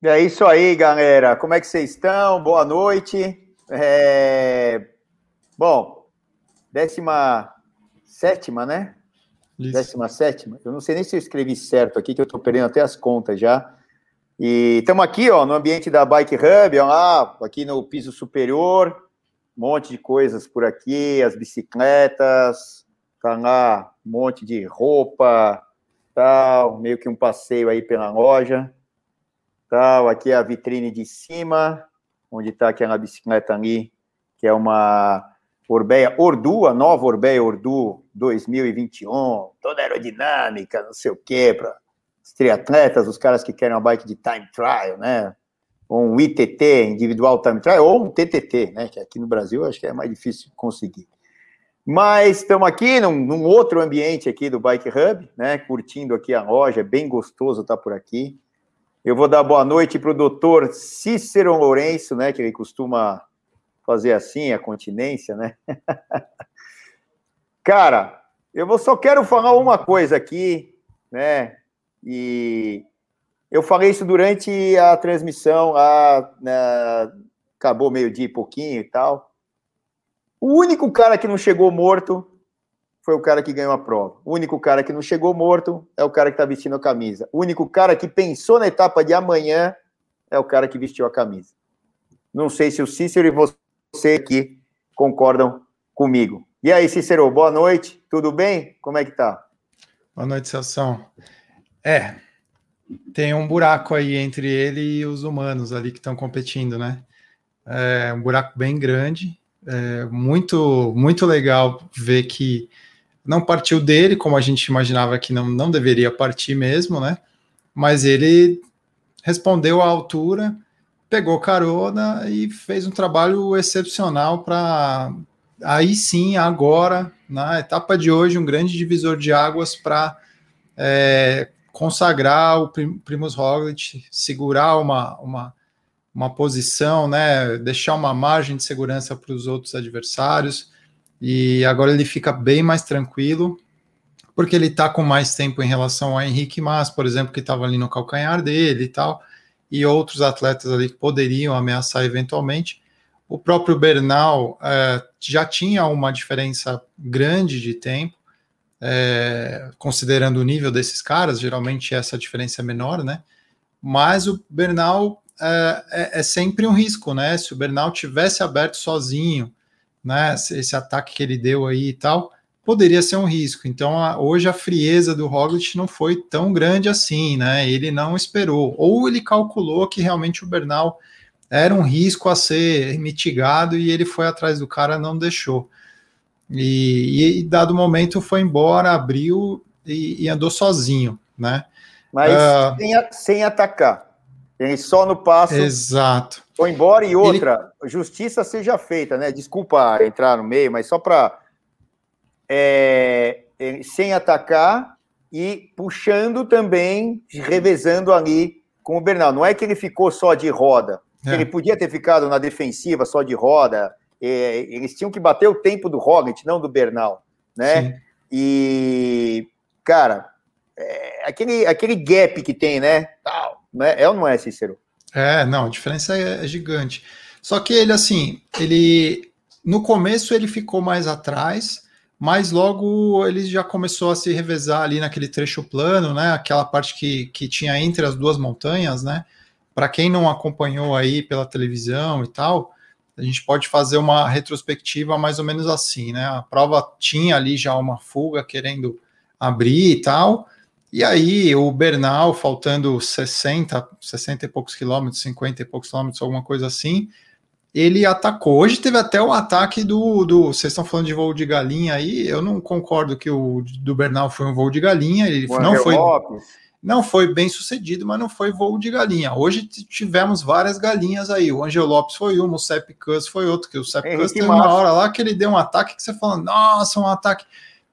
É isso aí, galera. Como é que vocês estão? Boa noite. É... Bom, décima sétima, né? Isso. Décima sétima. Eu não sei nem se eu escrevi certo aqui, que eu estou perdendo até as contas já. E estamos aqui, ó, no ambiente da Bike Hub, ó, lá, aqui no piso superior, um monte de coisas por aqui, as bicicletas, tá lá, um monte de roupa, tal, meio que um passeio aí pela loja. Tal, aqui é a vitrine de cima, onde está aquela bicicleta ali, que é uma Orbeia Ordu, a nova Orbeia Ordu 2021, toda aerodinâmica, não sei o quê, para os triatletas, os caras que querem uma bike de time trial, né? Ou um ITT, individual time trial, ou um TTT, né? Que aqui no Brasil acho que é mais difícil conseguir. Mas estamos aqui num, num, outro ambiente aqui do Bike Hub, né? Curtindo aqui a loja, é bem gostoso estar por aqui. Eu vou dar boa noite para o doutor Cícero Lourenço, né, que ele costuma fazer assim, a continência, né? Cara, eu só quero falar uma coisa aqui, né? E eu falei isso durante a transmissão, a, né, acabou meio-dia e pouquinho e tal. O único cara que não chegou morto foi o cara que ganhou a prova. O único cara que não chegou morto é o cara que está vestindo a camisa. O único cara que pensou na etapa de amanhã é o cara que vestiu a camisa. Não sei se o Cícero e você aqui concordam comigo. E aí, Cícero, boa noite, tudo bem? Como é que tá? Boa noite, Celção. É, tem um buraco aí entre ele e os humanos ali que estão competindo, né? É um buraco bem grande, é muito, muito legal ver que não partiu dele, como a gente imaginava que não, não deveria partir mesmo, né? Mas ele respondeu à altura, pegou carona e fez um trabalho excepcional para aí sim, agora, na etapa de hoje, um grande divisor de águas para é, consagrar o Primus Roglic, segurar uma, uma, uma posição, né, deixar uma margem de segurança para os outros adversários e agora ele fica bem mais tranquilo, porque ele está com mais tempo em relação a Henrique Mas, por exemplo, que estava ali no calcanhar dele e tal, e outros atletas ali que poderiam ameaçar eventualmente. O próprio Bernal é, já tinha uma diferença grande de tempo, é, considerando o nível desses caras, geralmente essa diferença é menor, né? Mas o Bernal é, é, é sempre um risco, né? Se o Bernal tivesse aberto sozinho, né, esse ataque que ele deu aí e tal, poderia ser um risco. Então, a, hoje a frieza do Roglic não foi tão grande assim, né? Ele não esperou, ou ele calculou que realmente o Bernal era um risco a ser mitigado e ele foi atrás do cara, não deixou. E, e dado momento foi embora, abriu e, e andou sozinho, né? Mas uh, sem, sem atacar. Só no passo. Exato. Foi embora e outra, Ele... justiça seja feita, né? Desculpa entrar no meio, mas só para é, sem atacar e puxando também, revezando ali com o Bernal. Não é que ele ficou só de roda. É. Ele podia ter ficado na defensiva só de roda. É, eles tinham que bater o tempo do Roglic, não do Bernal, né? Sim. E cara, é, aquele aquele gap que tem, né? Tal né? É ou não é, Cícero? É, não, a diferença é, é gigante. Só que ele, assim, ele no começo ele ficou mais atrás, mas logo ele já começou a se revezar ali naquele trecho plano, né? Aquela parte que, que tinha entre as duas montanhas, né? Para quem não acompanhou aí pela televisão e tal, a gente pode fazer uma retrospectiva mais ou menos assim, né? A prova tinha ali já uma fuga querendo abrir e tal, e aí, o Bernal, faltando 60, 60 e poucos quilômetros, 50 e poucos quilômetros, alguma coisa assim, ele atacou. Hoje teve até o ataque do, do. Vocês estão falando de voo de galinha aí, eu não concordo que o do Bernal foi um voo de galinha, ele não foi. Não foi bem sucedido, mas não foi voo de galinha. Hoje tivemos várias galinhas aí. O Angel Lopes foi uma, o Sepp Kuss foi outro, que o Sepp Kuss teve uma hora lá que ele deu um ataque que você fala, nossa, um ataque.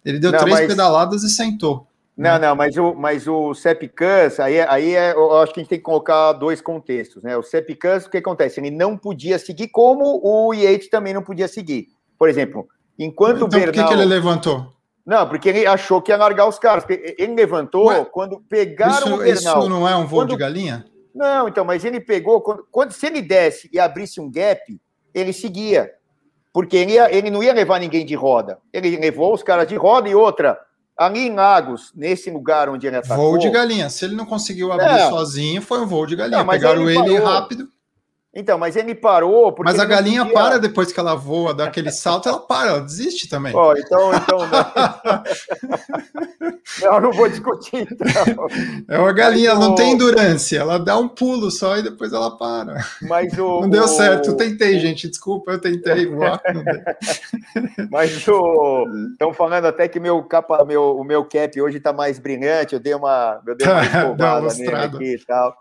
Ele deu não, três mas... pedaladas e sentou. Não, não, mas o, mas o CEPCAS, aí, aí é, eu acho que a gente tem que colocar dois contextos, né? O CEPCAS, o que acontece? Ele não podia seguir, como o Yates também não podia seguir. Por exemplo, enquanto então, o Bernal... por que, que ele levantou? Não, porque ele achou que ia largar os caras. Ele levantou Ué, quando pegaram isso, o Bernal. Isso não é um voo quando... de galinha? Não, então, mas ele pegou, quando, quando se ele desse e abrisse um gap, ele seguia. Porque ele, ia, ele não ia levar ninguém de roda. Ele levou os caras de roda e outra. Ali em Lagos, nesse lugar onde ele atacou... Voo de galinha. Se ele não conseguiu abrir é. sozinho, foi um voo de galinha. Não, Pegaram ele, ele rápido. Então, mas ele parou. mas a galinha podia... para depois que ela voa, dá aquele salto, ela para, ela desiste também. Oh, então, então. Não, não, não vou discutir. Então. É uma galinha, ela não tem endurance, ela dá um pulo só e depois ela para. Mas o. Não deu o... certo, eu tentei, gente, desculpa, eu tentei voar. mas o. Estão falando até que meu capa, meu, o meu cap hoje está mais brilhante, eu dei uma. Eu dei uma, uma nele aqui e tal.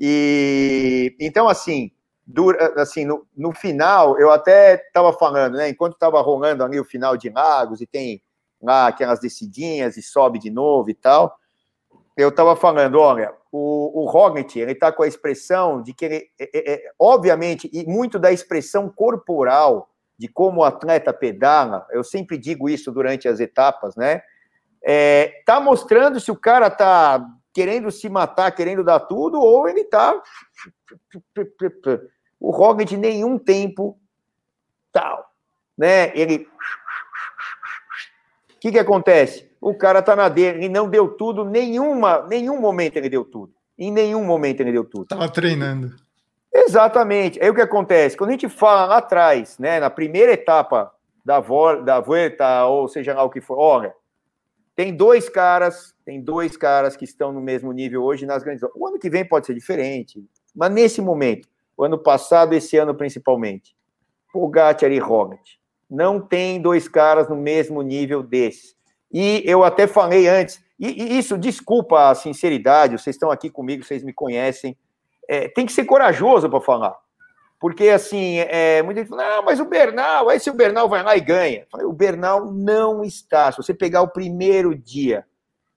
E então, assim dura, assim, no, no final, eu até estava falando, né? Enquanto estava rolando ali o final de Lagos e tem lá aquelas descidinhas e sobe de novo e tal, eu estava falando, olha, o, o Roglic, ele está com a expressão de que ele, é, é, é, obviamente, e muito da expressão corporal de como o atleta pedala, eu sempre digo isso durante as etapas, né? É, tá mostrando se o cara tá querendo se matar, querendo dar tudo, ou ele tá o Roglic nenhum tempo tal, né? Ele o que, que acontece? O cara tá na dele, ele não deu tudo, nenhuma, nenhum momento ele deu tudo. Em nenhum momento ele deu tudo. Tava treinando. Exatamente. Aí o que acontece? Quando a gente fala lá atrás, né, na primeira etapa da, da Vuelta, ou seja lá o que for, olha, tem dois caras, tem dois caras que estão no mesmo nível hoje nas grandes. O ano que vem pode ser diferente, mas nesse momento, o ano passado, esse ano principalmente. Pogacar e Roglic. Não tem dois caras no mesmo nível desse. E eu até falei antes, e, e isso, desculpa a sinceridade, vocês estão aqui comigo, vocês me conhecem. É, tem que ser corajoso para falar. Porque, assim, é, muita gente fala, ah, mas o Bernal, aí se o Bernal vai lá e ganha. O Bernal não está. Se você pegar o primeiro dia,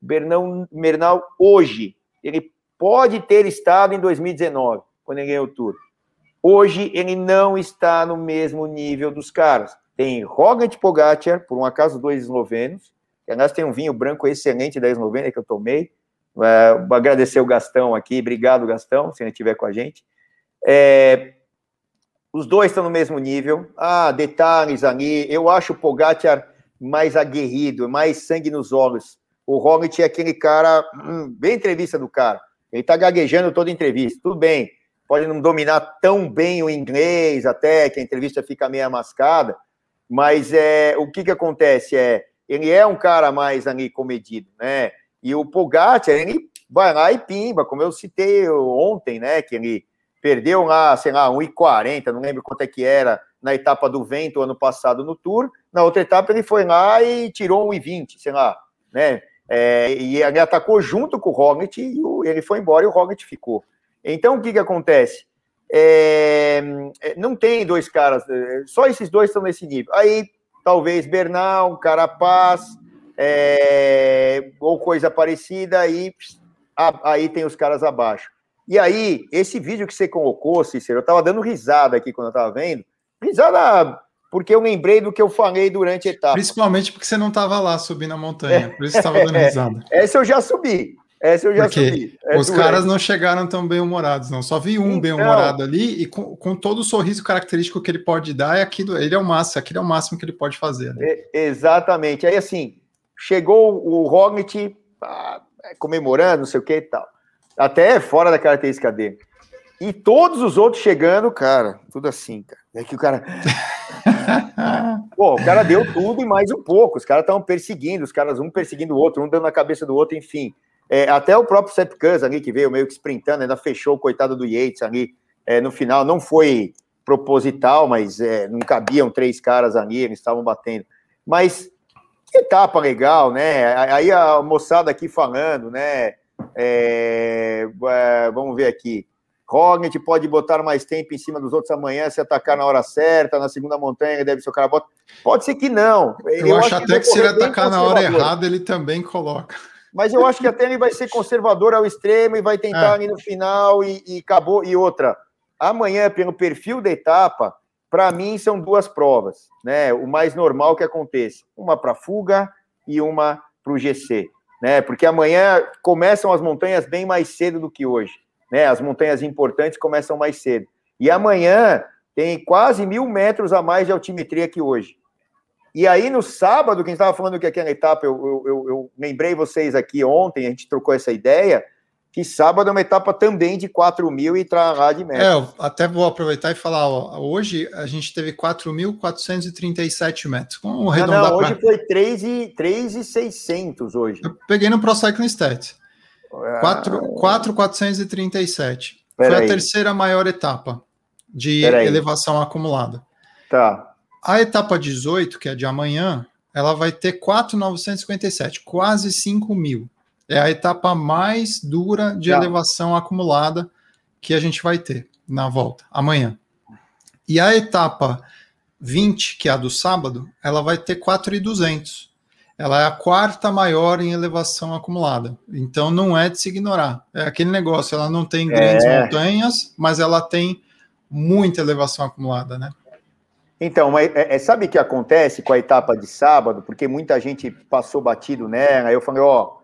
Bernal, Bernal hoje, ele pode ter estado em 2019, quando ele ganhou o Tour. Hoje ele não está no mesmo nível dos caras. Tem Roglic Pogacar, por um acaso dois eslovenos, aliás tem um vinho branco excelente da Eslovênia que eu tomei. É, vou agradecer o Gastão aqui, obrigado Gastão, se ele estiver com a gente. É, os dois estão no mesmo nível. Ah, detalhes ali. Eu acho o Pogacar mais aguerrido, mais sangue nos olhos. O Roglic é aquele cara, hum, bem entrevista do cara. Ele tá gaguejando toda entrevista. Tudo bem pode não dominar tão bem o inglês, até que a entrevista fica meio mascada, mas é, o que, que acontece é, ele é um cara mais ali comedido, né? E o Pogacar, ele vai lá e pimba, como eu citei ontem, né? Que ele perdeu lá, sei lá, 1,40, não lembro quanto é que era na etapa do vento ano passado no Tour. Na outra etapa ele foi lá e tirou 1,20, sei lá, né? É, e ele atacou junto com o Roglic e ele foi embora e o Roglic ficou. Então, o que, que acontece? É, é, não tem dois caras, é, só esses dois estão nesse nível. Aí, talvez Bernal, Carapaz, é, ou coisa parecida, aí, aí tem os caras abaixo. E aí, esse vídeo que você colocou, Cícero, eu estava dando risada aqui quando eu estava vendo. Risada porque eu lembrei do que eu falei durante a etapa. Principalmente porque você não estava lá subindo a montanha, por isso estava dando risada. Essa eu já subi. Essa eu já Porque subi. É os caras não chegaram tão bem-humorados, não. Só vi um então, bem-humorado ali e com, com, todo o sorriso característico que ele pode dar, é aquilo, ele é o máximo, aquilo é o máximo que ele pode fazer. Né? É, exatamente. Aí assim, chegou o Roglic ah, comemorando, não sei o que e tal. Até fora da característica dele. E todos os outros chegando, cara, tudo assim, cara. É que o cara. Pô, o cara deu tudo e mais um pouco. Os caras estavam perseguindo, os caras um perseguindo o outro, um dando na cabeça do outro, enfim. É, até o próprio Sepp Kuss ali, que veio meio que sprintando, ainda fechou o coitado do Yates ali é, no final. Não foi proposital, mas é, não cabiam três caras ali, eles estavam batendo. Mas que etapa legal, né? Aí a moçada aqui falando, né? É, é, vamos ver aqui. Rognit pode botar mais tempo em cima dos outros amanhã se atacar na hora certa, na segunda montanha deve ser o cara bota. Pode ser que não. Eu, Eu acho, até que, que se ele atacar na hora errada, ele também coloca mas eu acho que até ele vai ser conservador ao extremo e vai tentar é. ali no final e, e acabou. E outra, amanhã, pelo perfil da etapa, para mim são duas provas, né? O mais normal que aconteça, uma para fuga e uma para o GC, né? Porque amanhã começam as montanhas bem mais cedo do que hoje. né? As montanhas importantes começam mais cedo. E amanhã tem quase mil metros a mais de altimetria que hoje. E aí, no sábado, quem estava falando que aquela etapa, eu, eu, eu, lembrei vocês aqui ontem, a gente trocou essa ideia, que sábado é uma etapa também de 4 mil e lá de metros. É, até vou aproveitar e falar, ó, hoje a gente teve 4.437 metros. Com o não, não, hoje pra... foi 3,600 hoje. Eu peguei no Pro Cycling Stats. 4,437. Foi a terceira maior etapa de elevação acumulada. Tá. A etapa 18, que é de amanhã, ela vai ter 4,957, quase 5 mil. É a etapa mais dura de tá. elevação acumulada que a gente vai ter na volta, amanhã. E a etapa 20, que é a do sábado, ela vai ter 4,200. Ela é a quarta maior em elevação acumulada. Então não é de se ignorar. É aquele negócio, ela não tem grandes é. montanhas, mas ela tem muita elevação acumulada, né? Então, mas é, é, sabe o que acontece com a etapa de sábado? Porque muita gente passou batido nela. Aí eu falei, ó,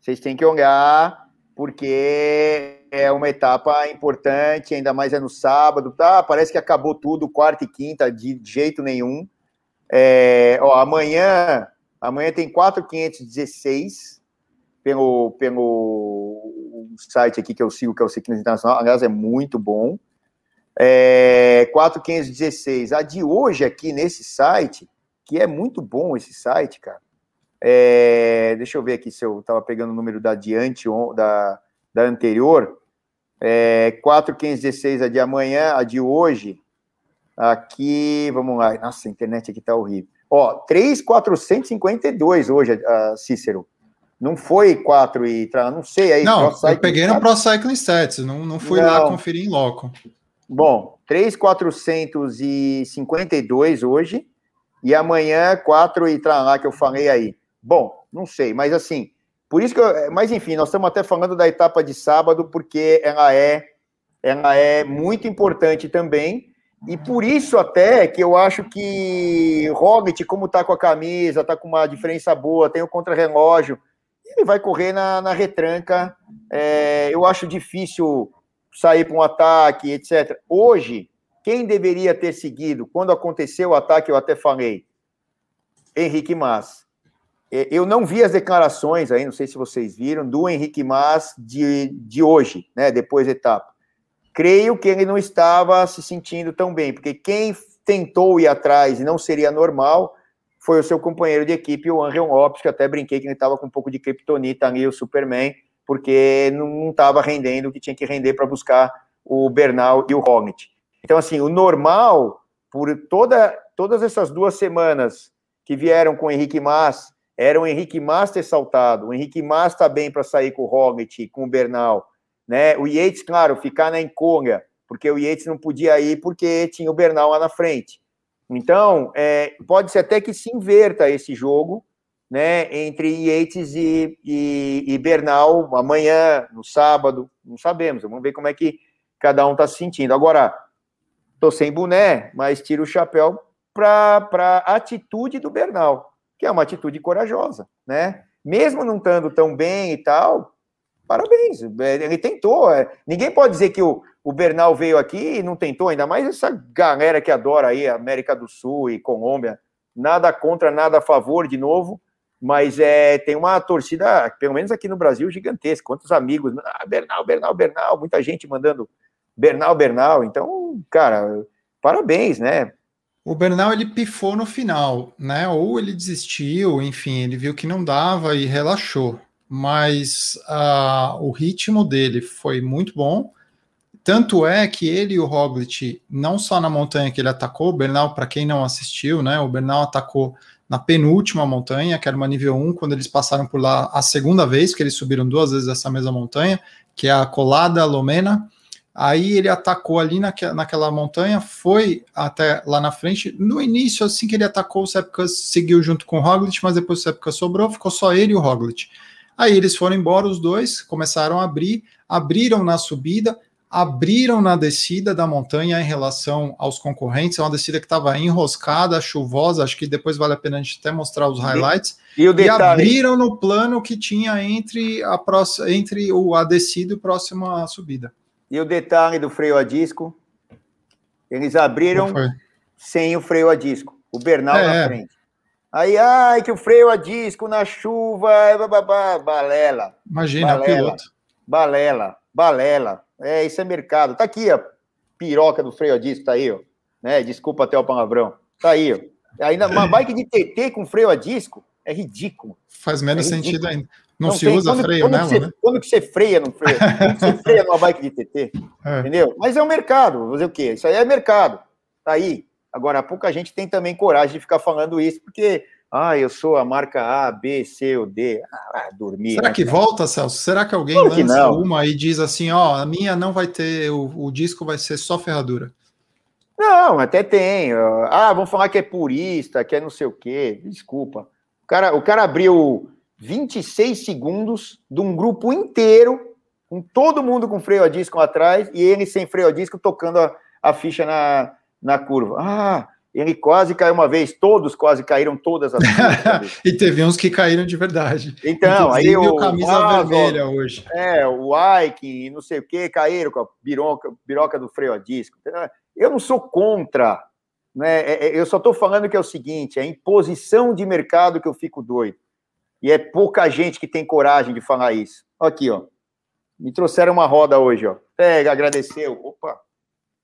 vocês têm que olhar, porque é uma etapa importante, ainda mais é no sábado. Tá, parece que acabou tudo, quarta e quinta, de jeito nenhum. É, ó, amanhã, amanhã tem 4,516 pelo, pelo site aqui que eu sigo, que é o Ciclismo Internacional. Aliás, é muito bom. É, 4516. A de hoje aqui nesse site, que é muito bom esse site, cara. É, deixa eu ver aqui se eu estava pegando o número da diante da, da anterior. É, 4516 a de amanhã, a de hoje. Aqui, vamos lá. Nossa, a internet aqui tá horrível. Ó, 3,452 hoje, a Cícero. Não foi 4 e. Não sei aí. Não, eu peguei no Pro Cycling Stats, não, não fui não. lá conferir em loco. Bom, 3,452 hoje, e amanhã 4 e lá que eu falei aí. Bom, não sei, mas assim, por isso que eu, mas enfim, nós estamos até falando da etapa de sábado porque ela é ela é muito importante também. E por isso até que eu acho que Roglic, como tá com a camisa, tá com uma diferença boa, tem o contrarrelógio, ele vai correr na, na retranca. É, eu acho difícil sair para um ataque, etc. Hoje, quem deveria ter seguido, quando aconteceu o ataque, eu até falei, Henrique Mas. É, eu não vi as declarações aí, não sei se vocês viram, do Henrique Mas de, de hoje, né, depois da etapa. Creio que ele não estava se sentindo tão bem, porque quem tentou ir atrás e não seria normal foi o seu companheiro de equipe, o Angel Lopes, que até brinquei que ele estava com um pouco de kryptonita ali, o Superman, porque não estava rendendo o que tinha que render para buscar o Bernal e o Roglic. Então, assim, o normal, por toda, todas essas duas semanas que vieram com o Henrique Mas, era o Henrique Mas ter saltado, o Henrique Mas está bem para sair com o Roglic, com o Bernal, né? O Yates, claro, ficar na enconga, porque o Yates não podia ir porque tinha o Bernal lá na frente. Então, é, pode ser até que se inverta esse jogo, né, entre Yates e, e, e, Bernal amanhã, no sábado, não sabemos, vamos ver como é que cada um está se sentindo. Agora, estou sem boné, mas tiro o chapéu para a atitude do Bernal, que é uma atitude corajosa, né? Mesmo não estando tão bem e tal, parabéns, ele tentou. É, ninguém pode dizer que o, o Bernal veio aqui e não tentou, ainda mais essa galera que adora aí América do Sul e Colômbia, nada contra, nada a favor, de novo, mas é, tem uma torcida, pelo menos aqui no Brasil, gigantesca. Quantos amigos? Ah, Bernal, Bernal, Bernal, muita gente mandando Bernal, Bernal. Então, cara, parabéns, né? O Bernal ele pifou no final, né? Ou ele desistiu, enfim, ele viu que não dava e relaxou. Mas uh, o ritmo dele foi muito bom. Tanto é que ele e o Roglic, não só na montanha que ele atacou, o Bernal, para quem não assistiu, né? O Bernal atacou na penúltima montanha, que era uma nível 1, quando eles passaram por lá a segunda vez, que eles subiram duas vezes essa mesma montanha, que é a Colada Lomena. Aí ele atacou ali naque, naquela montanha, foi até lá na frente. No início, assim que ele atacou, o Sepkus seguiu junto com o Roglic, mas depois o Sepkus sobrou, ficou só ele e o Roglic. Aí eles foram embora, os dois, começaram a abrir, abriram na subida, abriram na descida da montanha em relação aos concorrentes. É uma descida que estava enroscada, chuvosa. Acho que depois vale a pena a gente até mostrar os highlights. E, o detalhe... e abriram no plano que tinha entre a próxima, entre o a descida e a próxima subida. E o detalhe do freio a disco, eles abriram sem o freio a disco. O Bernal é, na é. frente. Aí, ai, que o freio a disco na chuva, bababá, balela. Imagina, balela, piloto. Balela, balela. É, isso é mercado. Tá aqui a piroca do freio a disco, tá aí, ó. Né? Desculpa até o palavrão. Tá aí, ó. Ainda uma bike de TT com freio a disco é ridículo. Faz menos é ridículo. sentido ainda. Não, não se tem. usa quando, freio quando nela, você, né? Quando que você freia no freio? quando você freia numa bike de TT? É. Entendeu? Mas é o um mercado. Fazer o quê? Isso aí é mercado. Tá aí. Agora, pouca gente tem também coragem de ficar falando isso, porque ah, eu sou a marca A, B, C ou D. Ah, dormir. Será né, que volta, Celso? Será que alguém claro lança que uma e diz assim, ó, a minha não vai ter, o, o, disco vai ser só ferradura? Não, até tem. Ah, vão falar que é purista, que é não sei o quê. Desculpa. O cara, o cara abriu 26 segundos de um grupo inteiro, com todo mundo com freio a disco atrás, e ele sem freio a disco tocando a, a ficha na, na curva. Ah, ele quase caiu uma vez, todos quase caíram todas as vezes. e teve uns que caíram de verdade. Então, aí o camisa ah, vermelha hoje. É, o Ike, não sei o que, caíram com a biroca, biroca do freio a disco. Eu não sou contra, né? É, é, eu só estou falando que é o seguinte: é imposição de mercado que eu fico doido. E é pouca gente que tem coragem de falar isso. Aqui, ó. Me trouxeram uma roda hoje, ó. Pega, agradeceu. Opa!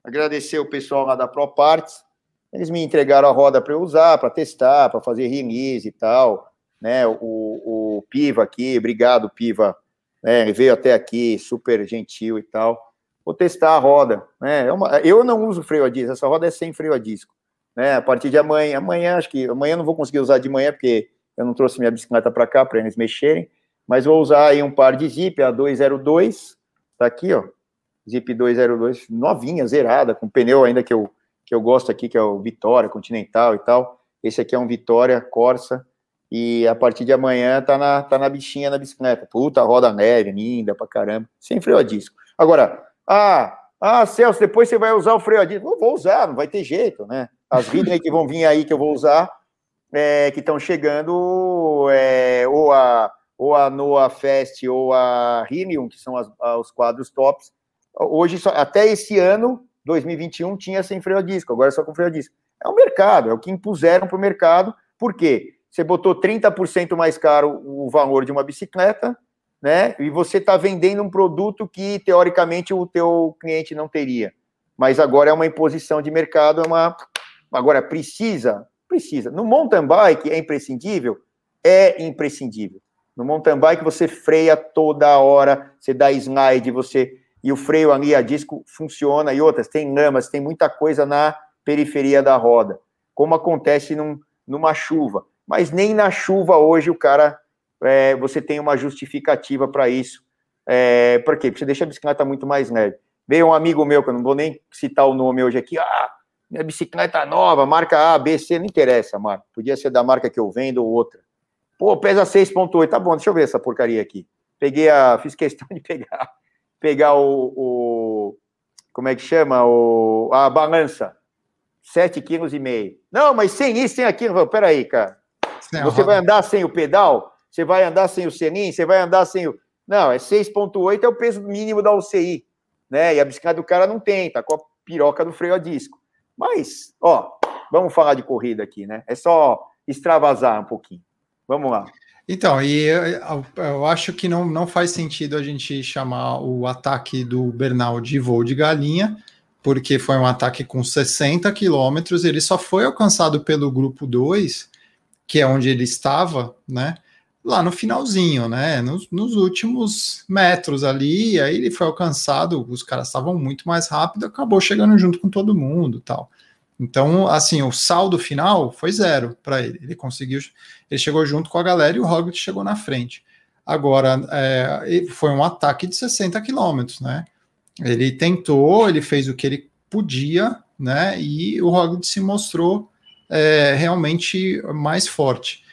Agradecer o pessoal lá da Pro Parts eles me entregaram a roda para eu usar, para testar, para fazer release e tal. Né? O, o Piva aqui, obrigado, Piva. Né? Ele veio até aqui, super gentil e tal. Vou testar a roda. Né? É uma, eu não uso freio a disco, essa roda é sem freio a disco. Né? A partir de amanhã, amanhã, acho que amanhã não vou conseguir usar de manhã, porque eu não trouxe minha bicicleta para cá para eles mexerem, mas vou usar aí um par de zip, a 202, tá aqui, ó, zip 202, novinha, zerada, com pneu ainda que eu que eu gosto aqui, que é o Vitória, Continental e tal. Esse aqui é um Vitória Corsa. E a partir de amanhã tá na, tá na bichinha na bicicleta. Puta, roda neve, linda pra caramba. Sem freio a disco. Agora, ah, ah, Celso, depois você vai usar o freio a disco. Não vou usar, não vai ter jeito, né? As Ridley que vão vir aí que eu vou usar, é, que estão chegando, é, ou a ou a Noah Fest ou a Rhenium, que são as, os quadros tops. Hoje, só, até esse ano, 2021 tinha sem freio a disco, agora é só com freio a disco. É o mercado, é o que impuseram para o mercado. Por quê? Você botou 30% mais caro o valor de uma bicicleta, né? E você está vendendo um produto que, teoricamente, o teu cliente não teria. Mas agora é uma imposição de mercado, é uma... Agora, precisa? Precisa. No mountain bike é imprescindível? É imprescindível. No mountain bike você freia toda hora, você dá slide, você e o freio ali a disco funciona, e outras, tem lamas, tem muita coisa na periferia da roda, como acontece num, numa chuva. Mas nem na chuva hoje o cara, é, você tem uma justificativa para isso. É, por quê? Porque você deixa a bicicleta muito mais leve. Veio um amigo meu, que eu não vou nem citar o nome hoje aqui, ah, minha bicicleta nova, marca A, B, C, não interessa, marca. Podia ser da marca que eu vendo ou outra. Pô, pesa 6.8, tá bom, deixa eu ver essa porcaria aqui. Peguei a, fiz questão de pegar pegar o, o como é que chama? O, a balança. 7,5 kg. Não, mas sem isso, sem aquilo. Peraí, cara. Sem você vai andar sem o pedal? Você vai andar sem o selim? Você vai andar sem o. Não, é 6,8 é o peso mínimo da UCI. Né? E a bicicleta do cara não tem, tá com a piroca do freio a disco. Mas, ó, vamos falar de corrida aqui, né? É só extravasar um pouquinho. Vamos lá. Então, e eu, eu, acho que não, não faz sentido a gente chamar o ataque do Bernal de voo de galinha, porque foi um ataque com 60 quilômetros, ele só foi alcançado pelo grupo 2, que é onde ele estava, né? Lá no finalzinho, né? Nos, nos últimos metros ali, aí ele foi alcançado, os caras estavam muito mais rápido, acabou chegando junto com todo mundo tal. Então, assim, o saldo final foi zero para ele. Ele conseguiu, ele chegou junto com a galera e o Roglic chegou na frente. Agora, é, foi um ataque de 60 quilômetros, né? Ele tentou, ele fez o que ele podia, né? E o Roglic se mostrou é, realmente mais forte.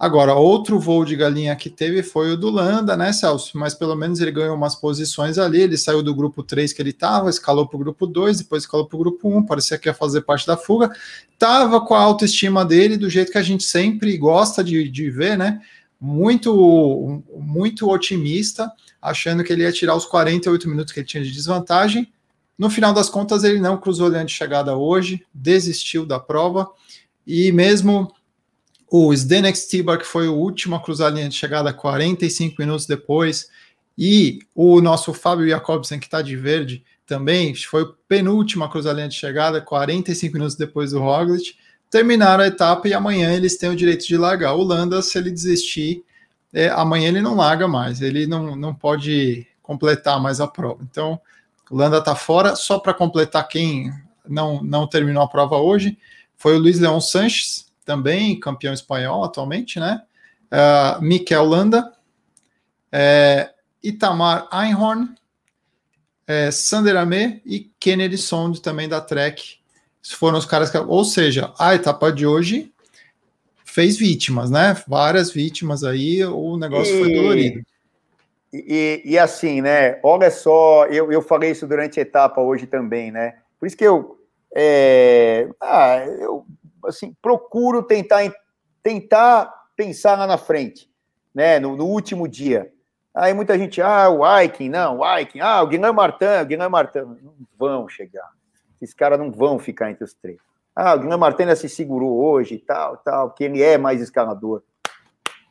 Agora, outro voo de galinha que teve foi o do Landa, né, Celso? Mas pelo menos ele ganhou umas posições ali. Ele saiu do grupo 3 que ele estava, escalou para o grupo 2, depois escalou para o grupo 1, parecia que ia fazer parte da fuga. Tava com a autoestima dele do jeito que a gente sempre gosta de, de ver, né? muito, muito otimista, achando que ele ia tirar os 48 minutos que ele tinha de desvantagem. No final das contas, ele não cruzou a linha de chegada hoje, desistiu da prova, e mesmo o Zdenek Stibar, que foi o último a cruzar a linha de chegada 45 minutos depois, e o nosso Fábio Jacobsen, que está de verde, também foi o penúltimo a cruzar a linha de chegada, 45 minutos depois do Roglic, terminaram a etapa e amanhã eles têm o direito de largar. O Landa, se ele desistir, é, amanhã ele não larga mais, ele não, não pode completar mais a prova. Então, Landa está fora. Só para completar quem não, não terminou a prova hoje, foi o Luiz Leão Sanches, também campeão espanhol atualmente, né? Uh, Mikel Landa, é, Itamar Einhorn, é, Sander Amé e Kennedy Sond também da Trek. Foram os caras que. Ou seja, a etapa de hoje fez vítimas, né? Várias vítimas aí, o negócio e, foi dolorido. E, e, assim, né? Olha só, eu, eu falei isso durante a etapa hoje também, né? Por isso que eu, é, ah, eu assim, procuro tentar, tentar pensar lá na frente, né? No, no último dia. Aí muita gente, ah, o Aiken, não, o Aiken, ah, o Guilherme Martin, o Guilherme Martin. Não vão chegar. Esses caras não vão ficar entre os três. Ah, o Guilherme Martin se segurou hoje e tal, tal, que ele é mais escalador.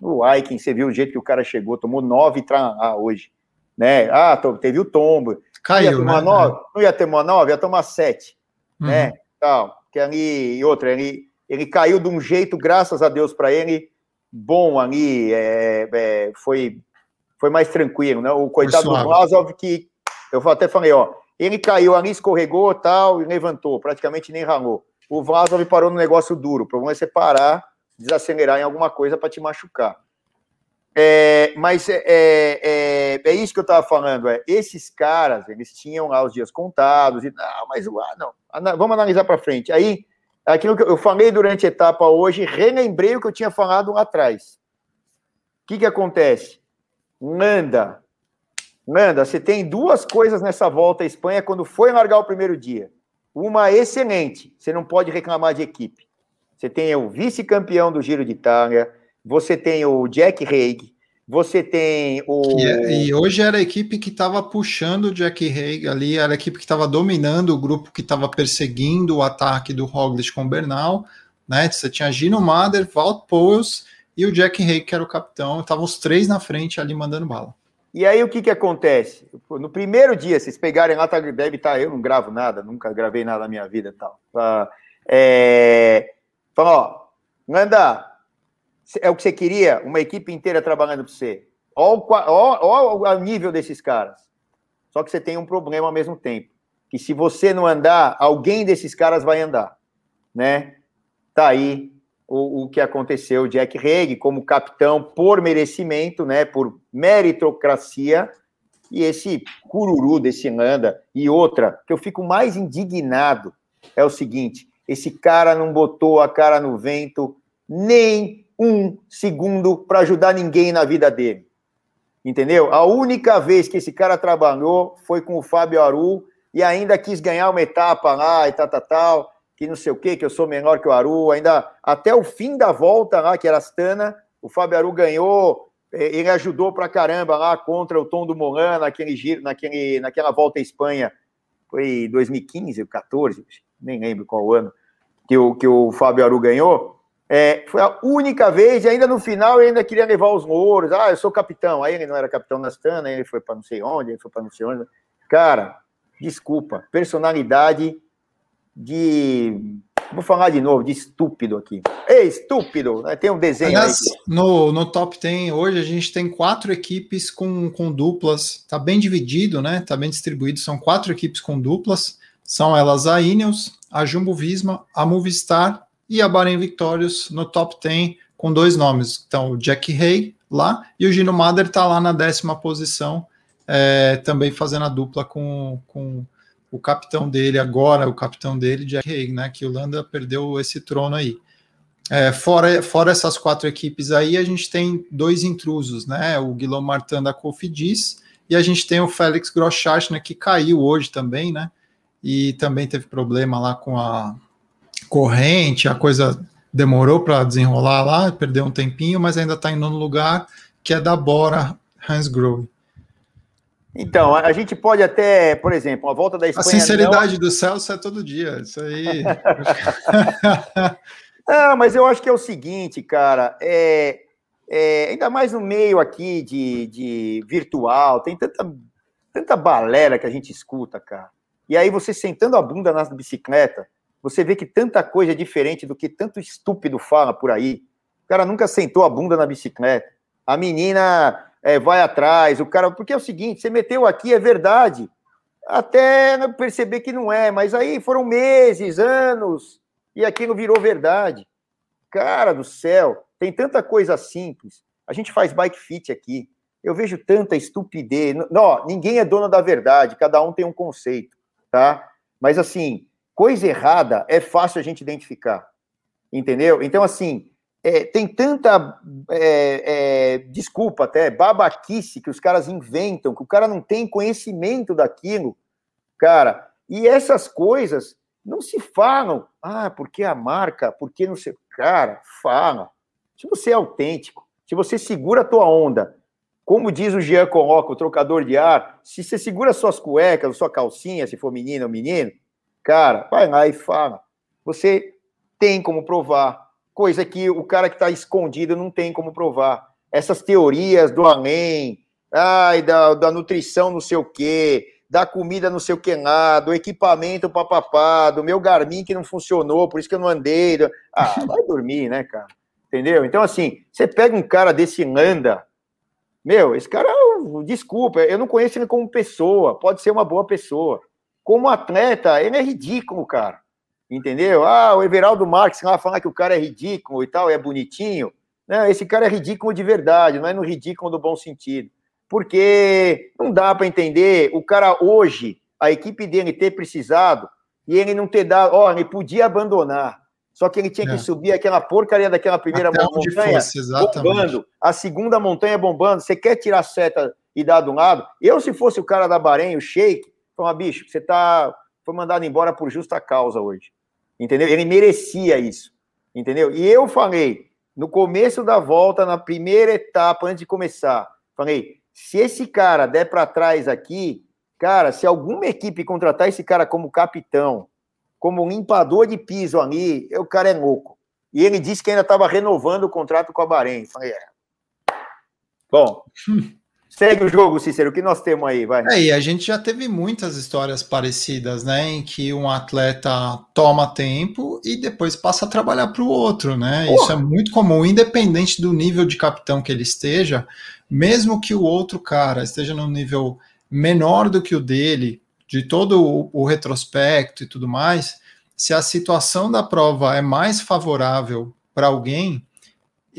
O Aiken, você viu o jeito que o cara chegou, tomou nove ah, hoje. Né? Ah, teve o tombo. Caiu, né? Nove, não ia ter uma nove, ia tomar sete. Uhum. Né? Tal. Que ali, e outra, ele, ele caiu de um jeito, graças a Deus para ele, bom ali, é, é, foi foi mais tranquilo, né? O coitado do Vlasov, que eu até falei, ó, ele caiu ali, escorregou tal, e levantou, praticamente nem ralou. O Vlasov parou no negócio duro. O problema é você parar, desacelerar em alguma coisa para te machucar. É, mas é, é, é, é, isso que eu estava falando. É, esses caras, eles tinham lá os dias contados, e não, mas ah, não, vamos analisar para frente. Aí, aquilo que eu falei durante a etapa hoje, relembrei o que eu tinha falado lá atrás. O que, que acontece? Nanda. Nanda, você tem duas coisas nessa volta à Espanha quando foi largar o primeiro dia. Uma excelente, você não pode reclamar de equipe. Você tem o vice-campeão do Giro de Itália, você tem o Jack Haig, você tem o. E, é, e hoje era a equipe que estava puxando o Jack Haig ali, era a equipe que estava dominando o grupo que estava perseguindo o ataque do Roglic com o Bernal. Né? Você tinha Gino Mader, Walt Powels e o Jack Hay, que era o capitão, estavam os três na frente ali mandando bala. E aí o que que acontece? No primeiro dia, vocês pegarem lá, tá, deve estar, tá, eu não gravo nada, nunca gravei nada na minha vida e tal. Uh, é, fala, ó, Nanda, é o que você queria? Uma equipe inteira trabalhando para você. Olha o nível desses caras. Só que você tem um problema ao mesmo tempo. Que se você não andar, alguém desses caras vai andar. Né? Tá aí o, o que aconteceu, Jack Hague como capitão por merecimento, né, por meritocracia, e esse cururu desse Nanda, e outra, que eu fico mais indignado, é o seguinte, esse cara não botou a cara no vento nem um segundo para ajudar ninguém na vida dele. Entendeu? A única vez que esse cara trabalhou foi com o Fábio Aru e ainda quis ganhar uma etapa lá e tal, tal, tal que não sei o quê, que eu sou menor que o Aru, ainda até o fim da volta lá, que era Astana, o Fábio Aru ganhou, eh, ele ajudou pra caramba lá contra o Tom do Molan naquele giro, naquele, naquela volta à Espanha, foi 2015 ou 14, nem lembro qual ano, que o, que o Fábio Aru ganhou. É, foi a única vez, e ainda no final ele ainda queria levar os louros. Ah, eu sou capitão. Aí ele não era capitão da Astana, ele foi para não sei onde, ele foi para não sei onde. Cara, desculpa, personalidade de. Vou falar de novo, de estúpido aqui. Ei, estúpido! Né? Tem um desenho Aliás, aí. No, no top 10, hoje a gente tem quatro equipes com, com duplas. Tá bem dividido, né? Tá bem distribuído. São quatro equipes com duplas. São elas a Ineos, a Jumbo Visma, a Movistar e a Bahrein Victorious no top 10 com dois nomes. Então, o Jack Hay lá e o Gino Mader está lá na décima posição, é, também fazendo a dupla com, com o capitão dele agora, o capitão dele, Jack Haig, né? Que o Landa perdeu esse trono aí. É, fora, fora essas quatro equipes aí, a gente tem dois intrusos, né? O Guilherme Martin da Cofidis e a gente tem o Félix Groschardt, né, que caiu hoje também, né? E também teve problema lá com a corrente, a coisa demorou para desenrolar lá, perdeu um tempinho, mas ainda está em nono lugar, que é da Bora Hansgrohe. Então, a gente pode até, por exemplo, a volta da Espanha. A sinceridade não... do Celso é todo dia, isso aí. não, mas eu acho que é o seguinte, cara, é, é, ainda mais no meio aqui de, de virtual, tem tanta, tanta balera que a gente escuta, cara. E aí você sentando a bunda na bicicleta, você vê que tanta coisa é diferente do que tanto estúpido fala por aí. O cara nunca sentou a bunda na bicicleta. A menina é, vai atrás, o cara. Porque é o seguinte: você meteu aqui, é verdade. Até perceber que não é, mas aí foram meses, anos, e aquilo virou verdade. Cara do céu, tem tanta coisa simples. A gente faz bike fit aqui. Eu vejo tanta estupidez. Não, ninguém é dono da verdade, cada um tem um conceito, tá? Mas assim, coisa errada é fácil a gente identificar, entendeu? Então, assim, é, tem tanta, é, é, desculpa até, babaquice que os caras inventam, que o cara não tem conhecimento daquilo, cara. E essas coisas não se falam. Ah, porque a marca, porque não sei. Cara, fala. Se você é autêntico, se você segura a tua onda, como diz o Jean Coloca, o trocador de ar, se você segura suas cuecas, sua calcinha, se for menina ou menino, Cara, vai lá e fala. Você tem como provar, coisa que o cara que está escondido não tem como provar. Essas teorias do além, ai, da, da nutrição não sei o quê, da comida não sei o que lá, do equipamento papapá, do meu Garmin que não funcionou, por isso que eu não andei. Ah, vai dormir, né, cara? Entendeu? Então, assim, você pega um cara desse Landa, meu, esse cara, desculpa, eu não conheço ele como pessoa, pode ser uma boa pessoa como atleta, ele é ridículo, cara. Entendeu? Ah, o Everaldo Marques lá falar que o cara é ridículo e tal, é bonitinho. Não, esse cara é ridículo de verdade, não é no ridículo do bom sentido. Porque não dá para entender o cara hoje, a equipe dele ter precisado e ele não ter dado. Ó, ele podia abandonar. Só que ele tinha é. que subir aquela porcaria daquela primeira Até montanha fosse, bombando, a segunda montanha bombando. Você quer tirar a seta e dar de um lado? Eu, se fosse o cara da Bahrein, o Sheik, Falou, bicho, você tá, foi mandado embora por justa causa hoje. Entendeu? Ele merecia isso. Entendeu? E eu falei, no começo da volta, na primeira etapa, antes de começar, falei, se esse cara der para trás aqui, cara, se alguma equipe contratar esse cara como capitão, como limpador de piso ali, o cara é louco. E ele disse que ainda estava renovando o contrato com a Bahrein. Falei, é. Bom, Segue o jogo, Cícero, o que nós temos aí, vai. É, e a gente já teve muitas histórias parecidas, né, em que um atleta toma tempo e depois passa a trabalhar para o outro, né? Porra. Isso é muito comum, independente do nível de capitão que ele esteja, mesmo que o outro cara esteja num nível menor do que o dele, de todo o, o retrospecto e tudo mais, se a situação da prova é mais favorável para alguém,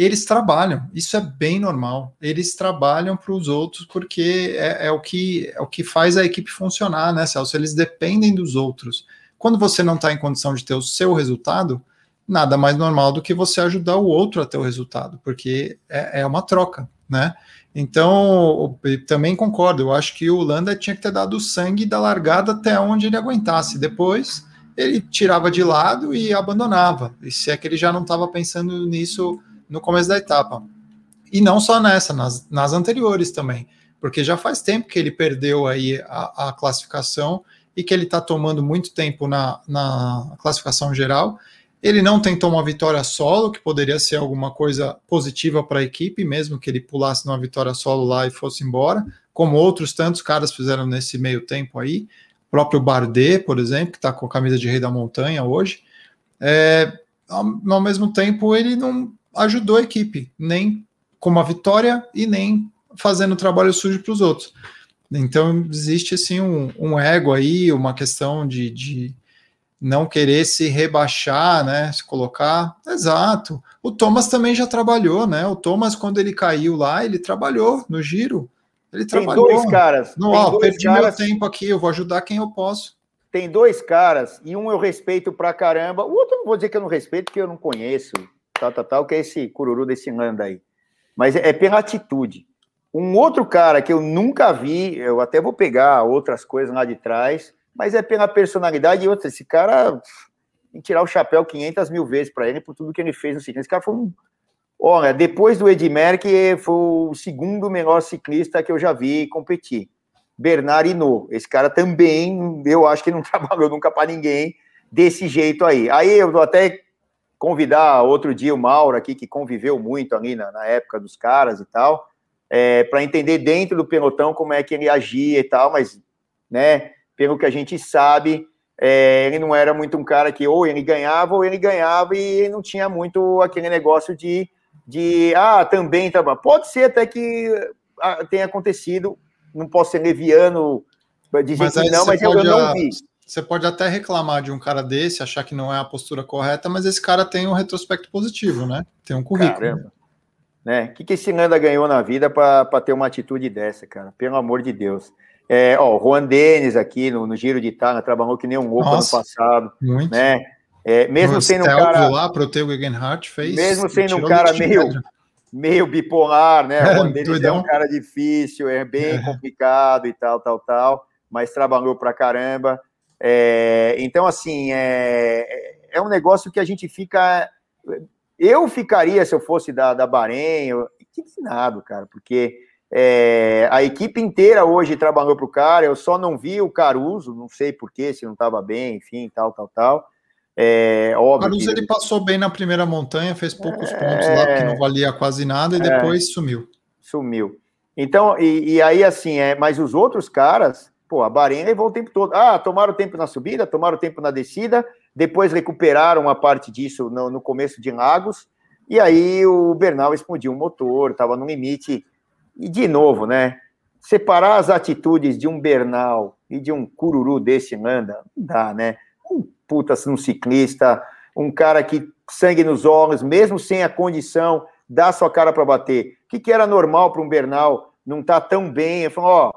eles trabalham, isso é bem normal. Eles trabalham para os outros porque é, é, o que, é o que faz a equipe funcionar, né, Celso? Eles dependem dos outros. Quando você não está em condição de ter o seu resultado, nada mais normal do que você ajudar o outro a ter o resultado, porque é, é uma troca, né? Então, também concordo, eu acho que o Landa tinha que ter dado sangue da largada até onde ele aguentasse. Depois, ele tirava de lado e abandonava. E se é que ele já não estava pensando nisso no começo da etapa. E não só nessa, nas, nas anteriores também, porque já faz tempo que ele perdeu aí a, a classificação e que ele está tomando muito tempo na, na classificação geral. Ele não tentou uma vitória solo, que poderia ser alguma coisa positiva para a equipe, mesmo que ele pulasse numa vitória solo lá e fosse embora, como outros tantos caras fizeram nesse meio tempo aí. O próprio Bardet, por exemplo, que está com a camisa de Rei da Montanha hoje. É, ao, ao mesmo tempo, ele não ajudou a equipe, nem com uma vitória e nem fazendo trabalho sujo para os outros. Então existe assim um, um, ego aí, uma questão de, de não querer se rebaixar, né? Se colocar. Exato. O Thomas também já trabalhou, né? O Thomas, quando ele caiu lá, ele trabalhou no giro. Ele tem trabalhou. dois caras. Não, ó, perdi caras... meu tempo aqui, eu vou ajudar quem eu posso. Tem dois caras, e um eu respeito pra caramba, o outro não vou dizer que eu não respeito, porque eu não conheço tal, tal, tal, que é esse cururu desse Landa aí. Mas é, é pela atitude. Um outro cara que eu nunca vi, eu até vou pegar outras coisas lá de trás, mas é pela personalidade e outra. Esse cara, que tirar o chapéu 500 mil vezes para ele por tudo que ele fez no ciclismo. Esse cara foi um. Olha, depois do Edmer, que foi o segundo melhor ciclista que eu já vi competir. Bernard Hinault. Esse cara também, eu acho que não trabalhou nunca para ninguém desse jeito aí. Aí eu até convidar outro dia o Mauro aqui, que conviveu muito ali na, na época dos caras e tal, é, para entender dentro do pelotão como é que ele agia e tal, mas, né, pelo que a gente sabe, é, ele não era muito um cara que ou ele ganhava ou ele ganhava e não tinha muito aquele negócio de, de ah, também, tá, pode ser até que ah, tenha acontecido, não posso ser leviano, dizer mas que não, mas eu, eu não vi. Você pode até reclamar de um cara desse, achar que não é a postura correta, mas esse cara tem um retrospecto positivo, né? Tem um currículo. Caramba. Né? O que, que esse Nanda ganhou na vida para ter uma atitude dessa, cara? Pelo amor de Deus. É, ó, o Juan Denis aqui no, no Giro de Itália trabalhou que nem um louco ano passado. Muito. Né? É, mesmo no sendo um cara. lá pro Teu fez. Mesmo sendo um cara meio meio bipolar, né? O Juan Denis é um cara difícil, é bem é. complicado e tal, tal, tal, mas trabalhou pra caramba. É, então, assim, é, é um negócio que a gente fica. Eu ficaria, se eu fosse da, da Bahrein, indignado, cara, porque é, a equipe inteira hoje trabalhou para o cara, eu só não vi o Caruso, não sei porquê, se não estava bem, enfim, tal, tal, tal. É, óbvio Caruso que... ele passou bem na primeira montanha, fez poucos é... pontos lá, que não valia quase nada, e é. depois sumiu. Sumiu. Então, e, e, aí, assim, é, mas os outros caras, pô, a Bahrein levou o tempo todo. Ah, tomaram tempo na subida, tomaram tempo na descida, depois recuperaram uma parte disso no, no começo de Lagos, e aí o Bernal explodiu o motor, estava no limite. E de novo, né? Separar as atitudes de um Bernal e de um cururu desse Nanda, não dá, né? Um puta um ciclista, um cara que sangue nos olhos, mesmo sem a condição, dá sua cara para bater. O que, que era normal para um Bernal não estar tá tão bem? Eu falo, ó,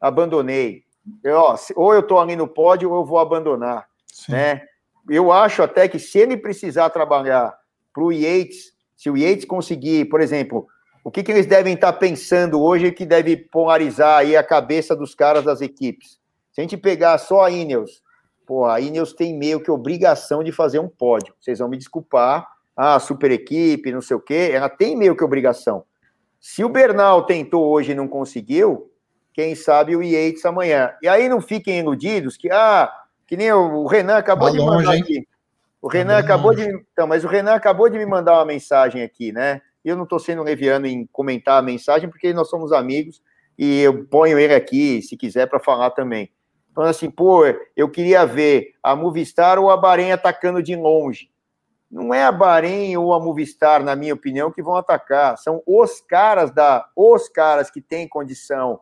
abandonei. Eu, ó, ou eu estou ali no pódio ou eu vou abandonar, Sim. né? Eu acho até que se ele precisar trabalhar para o Yates, se o Yates conseguir, por exemplo, o que, que eles devem estar tá pensando hoje que deve polarizar aí a cabeça dos caras das equipes? Se a gente pegar só a Ineos, pô, a Ineos tem meio que obrigação de fazer um pódio. Vocês vão me desculpar, a ah, super equipe, não sei o quê, ela tem meio que obrigação. Se o Bernal tentou hoje e não conseguiu, quem sabe o Yates amanhã. E aí não fiquem iludidos que, ah, que nem o Renan acabou tá de longe, mandar aqui. O tá Renan acabou longe. de. Então, mas o Renan acabou de me mandar uma mensagem aqui, né? E eu não estou sendo leviano em comentar a mensagem, porque nós somos amigos e eu ponho ele aqui, se quiser, para falar também. Então, assim, pô, eu queria ver a Movistar ou a Bahrein atacando de longe. Não é a Bahrein ou a Movistar, na minha opinião, que vão atacar. São os caras da, os caras que têm condição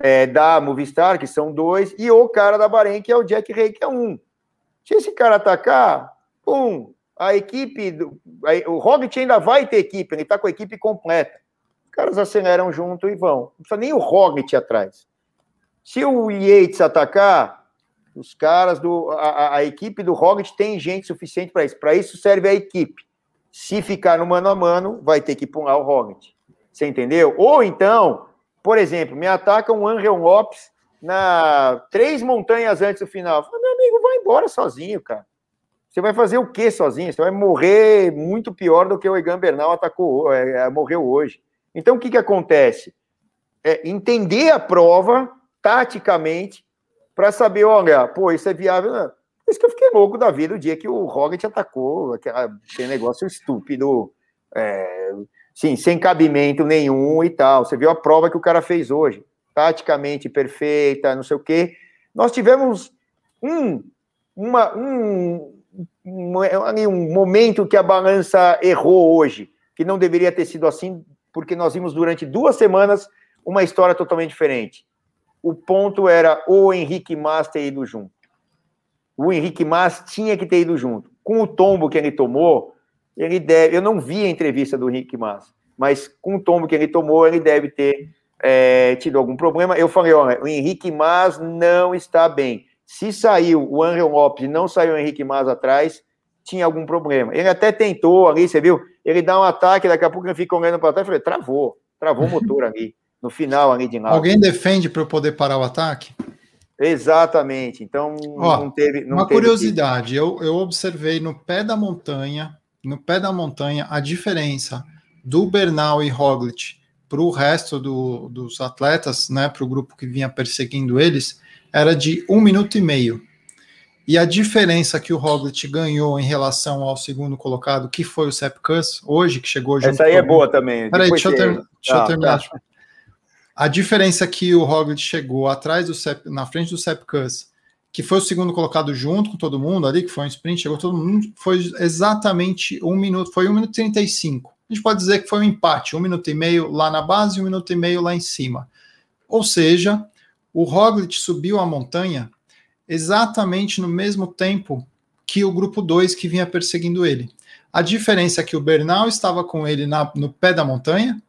é, da Movistar, que são dois, e o cara da Bahrein, que é o Jack Rey, que é um. Se esse cara atacar, pum, a equipe, do, a, o Roglic ainda vai ter equipe, ele está com a equipe completa. Os caras aceleram junto e vão. Não precisa nem o Roglic atrás. Se o Yates atacar, os caras do. A, a equipe do Roglic tem gente suficiente para isso. Para isso serve a equipe. Se ficar no mano a mano, vai ter que pular o Roglic. Você entendeu? Ou então, por exemplo, me ataca um Angel Lopes na três montanhas antes do final. Fala, meu amigo, vai embora sozinho, cara. Você vai fazer o que sozinho? Você vai morrer muito pior do que o Egan Bernal atacou, é, morreu hoje. Então, o que, que acontece? É entender a prova taticamente, para saber, olha, pô, isso é viável. Não. Por isso que eu fiquei louco da vida o dia que o Roget atacou, aquele negócio estúpido, é, sim, sem cabimento nenhum e tal. Você viu a prova que o cara fez hoje, taticamente perfeita, não sei o quê. Nós tivemos um, uma, um, um, momento que a balança errou hoje, que não deveria ter sido assim, porque nós vimos durante duas semanas uma história totalmente diferente o ponto era o Henrique Mas ter ido junto. O Henrique Mas tinha que ter ido junto. Com o tombo que ele tomou, ele deve. Eu não vi a entrevista do Henrique Mas, mas com o tombo que ele tomou, ele deve ter é, tido algum problema. Eu falei: olha, o Henrique Mas não está bem. Se saiu o Angel Lopes e não saiu o Henrique Mas atrás, tinha algum problema. Ele até tentou ali, você viu? Ele dá um ataque, daqui a pouco ele fica olhando para trás. Eu falei: travou, travou o motor ali no final ali de nada. Alguém defende para eu poder parar o ataque? Exatamente. Então, Ó, não teve. Não uma teve curiosidade: que... eu, eu observei no pé da montanha, no pé da montanha, a diferença do Bernal e Roglic para o resto do, dos atletas, né, para o grupo que vinha perseguindo eles, era de um minuto e meio. E a diferença que o Roglic ganhou em relação ao segundo colocado, que foi o Sepp Kuss, hoje, que chegou junto Essa aí é boa também. Peraí, deixa, eu, ter, deixa ah, eu terminar. Tá. A diferença que o Roglic chegou atrás do Sepp, na frente do Sepp Kuss, que foi o segundo colocado junto com todo mundo ali, que foi um sprint, chegou todo mundo, foi exatamente um minuto, foi um minuto e 35. A gente pode dizer que foi um empate, um minuto e meio lá na base um minuto e meio lá em cima. Ou seja, o Roglic subiu a montanha exatamente no mesmo tempo que o grupo 2 que vinha perseguindo ele. A diferença é que o Bernal estava com ele na, no pé da montanha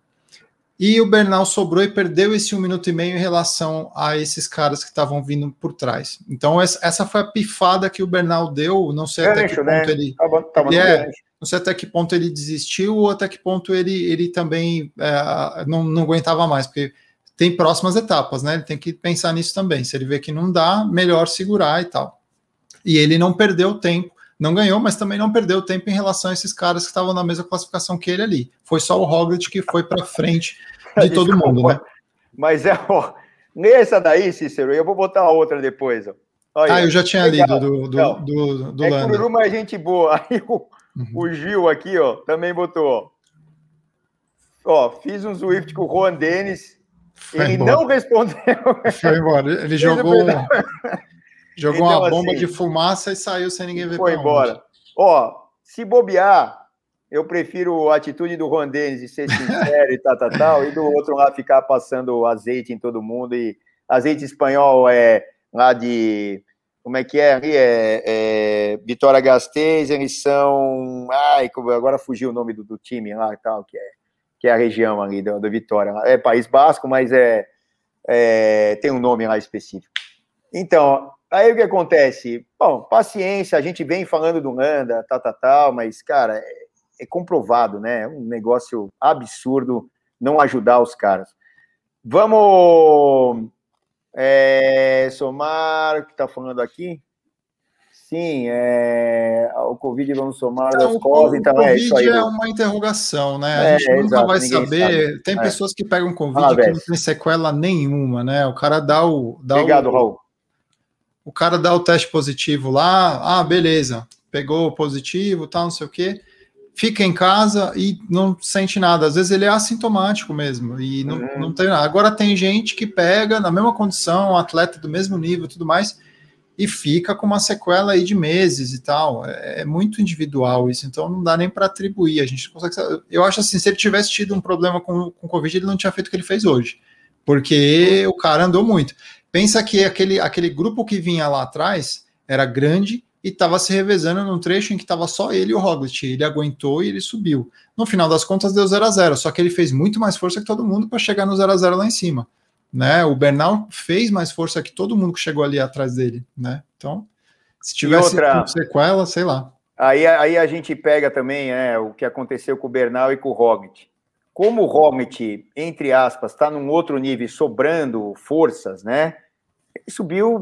e o Bernal sobrou e perdeu esse um minuto e meio em relação a esses caras que estavam vindo por trás. Então, essa foi a pifada que o Bernal deu. Não sei até que né? ponto ele. Tava, tava é, não sei até que ponto ele desistiu ou até que ponto ele, ele também é, não, não aguentava mais, porque tem próximas etapas, né? Ele tem que pensar nisso também. Se ele vê que não dá, melhor segurar e tal. E ele não perdeu tempo, não ganhou, mas também não perdeu tempo em relação a esses caras que estavam na mesma classificação que ele ali. Foi só o Roglic que foi para frente de todo mundo, né? Mas é, ó, nessa daí, Cícero, eu vou botar outra depois. Ó. Olha, ah, eu já tinha legal. lido do, do, então, do, do, é Cururu, mas gente boa. Aí o, uhum. o Gil aqui, ó, também botou, ó. Ó, fiz um Swift com o Juan Denis foi ele embora. não respondeu. Foi embora. Ele jogou, jogou então, uma bomba assim, de fumaça e saiu sem ninguém ver. Foi embora. Onde. Ó, se bobear, eu prefiro a atitude do Juan Denis de ser sincero e tal, tal, tal, e do outro lá ficar passando azeite em todo mundo. E azeite espanhol é lá de. Como é que é? Ali é, é Vitória Gasteiz, eles são. Ai, agora fugiu o nome do, do time lá e tal, que é que é a região ali da, Vitória. É País Basco, mas é, é, tem um nome lá específico. Então, aí o que acontece? Bom, paciência, a gente vem falando do Landa, tal, tal, tal, mas, cara, é, é comprovado, né? É um negócio absurdo não ajudar os caras. Vamos é, somar o que está falando aqui. Sim, é, o Covid vamos somar então, das coisas, então é isso aí. é uma interrogação, né? A é, gente nunca exato, vai saber. Sabe. Tem é. pessoas que pegam Covid ah, que não tem sequela nenhuma, né? O cara dá o. Dá Obrigado, o, Raul. O cara dá o teste positivo lá, ah, beleza, pegou positivo, tal, não sei o quê. Fica em casa e não sente nada. Às vezes ele é assintomático mesmo e não, uhum. não tem nada. Agora tem gente que pega na mesma condição, um atleta do mesmo nível e tudo mais e fica com uma sequela aí de meses e tal. É, é muito individual isso, então não dá nem para atribuir. A gente consegue. Eu acho assim, se ele tivesse tido um problema com, com Covid, ele não tinha feito o que ele fez hoje, porque o cara andou muito. Pensa que aquele, aquele grupo que vinha lá atrás era grande e estava se revezando num trecho em que estava só ele e o Roglic. Ele aguentou e ele subiu. No final das contas, deu 0 a 0 só que ele fez muito mais força que todo mundo para chegar no 0 a 0 lá em cima né? O Bernal fez mais força que todo mundo que chegou ali atrás dele, né? Então, se tivesse outra... sequela, sei lá. Aí, aí a gente pega também é, o que aconteceu com o Bernal e com o Roglic. Como o Roglic, entre aspas, está num outro nível, sobrando forças, né? Ele subiu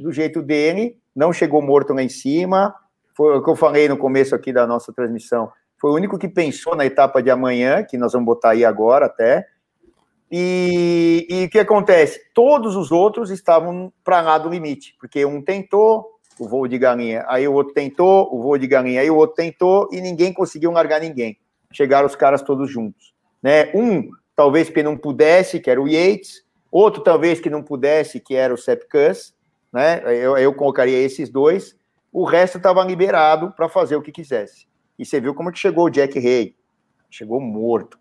do jeito dele, não chegou morto lá em cima. Foi o que eu falei no começo aqui da nossa transmissão. Foi o único que pensou na etapa de amanhã, que nós vamos botar aí agora até e, e o que acontece? Todos os outros estavam para lá do limite, porque um tentou o voo de galinha, aí o outro tentou o voo de galinha, aí o outro tentou e ninguém conseguiu largar ninguém. Chegaram os caras todos juntos. Né? Um, talvez que não pudesse, que era o Yates, outro talvez que não pudesse, que era o Sepkus, né? Eu, eu colocaria esses dois. O resto estava liberado para fazer o que quisesse. E você viu como que chegou o Jack Hay. Chegou morto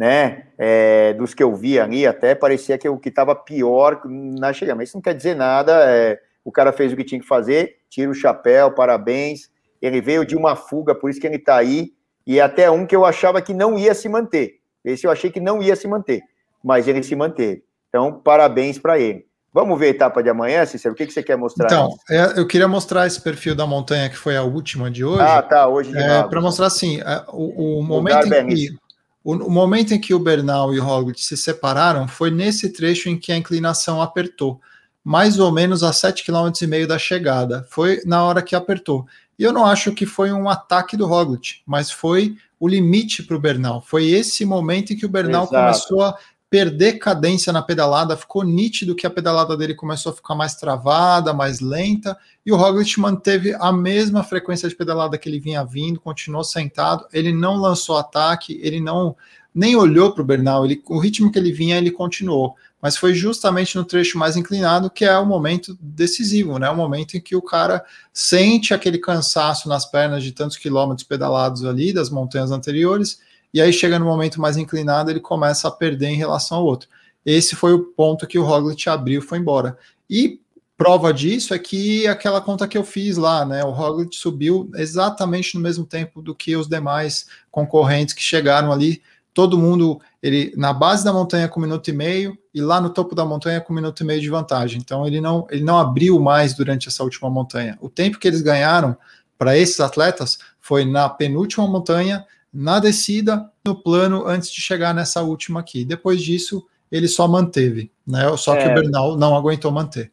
né? É, dos que eu vi ali, até parecia que o que estava pior na chegada. Mas isso não quer dizer nada. É, o cara fez o que tinha que fazer, tira o chapéu, parabéns. Ele veio de uma fuga, por isso que ele está aí. E até um que eu achava que não ia se manter. Esse eu achei que não ia se manter, mas ele se manteve. Então, parabéns para ele. Vamos ver a etapa de amanhã, Cícero? O que, que você quer mostrar? Então, é, eu queria mostrar esse perfil da montanha que foi a última de hoje. Ah, tá, hoje. É, para mostrar assim, é, o, o momento em que, o, o, momento em que o Bernal e o Roglic se separaram foi nesse trecho em que a inclinação apertou. mais ou menos a 7,5 km da chegada. Foi na hora que apertou. E eu não acho que foi um ataque do Roglic, mas foi o limite para o Bernal. Foi esse momento em que o Bernal Exato. começou a perder cadência na pedalada, ficou nítido que a pedalada dele começou a ficar mais travada, mais lenta, e o Roglic manteve a mesma frequência de pedalada que ele vinha vindo, continuou sentado, ele não lançou ataque, ele não nem olhou para o Bernal, ele, o ritmo que ele vinha, ele continuou. Mas foi justamente no trecho mais inclinado que é o momento decisivo, né? O momento em que o cara sente aquele cansaço nas pernas de tantos quilômetros pedalados ali das montanhas anteriores, e aí chega no momento mais inclinado, ele começa a perder em relação ao outro. Esse foi o ponto que o Roglic abriu e foi embora. E prova disso é que aquela conta que eu fiz lá, né? O Roglic subiu exatamente no mesmo tempo do que os demais concorrentes que chegaram ali todo mundo ele na base da montanha com um minuto e meio e lá no topo da montanha com um minuto e meio de vantagem. Então ele não ele não abriu mais durante essa última montanha. O tempo que eles ganharam para esses atletas foi na penúltima montanha, na descida, no plano antes de chegar nessa última aqui. Depois disso ele só manteve, né? Só que é. o Bernal não aguentou manter.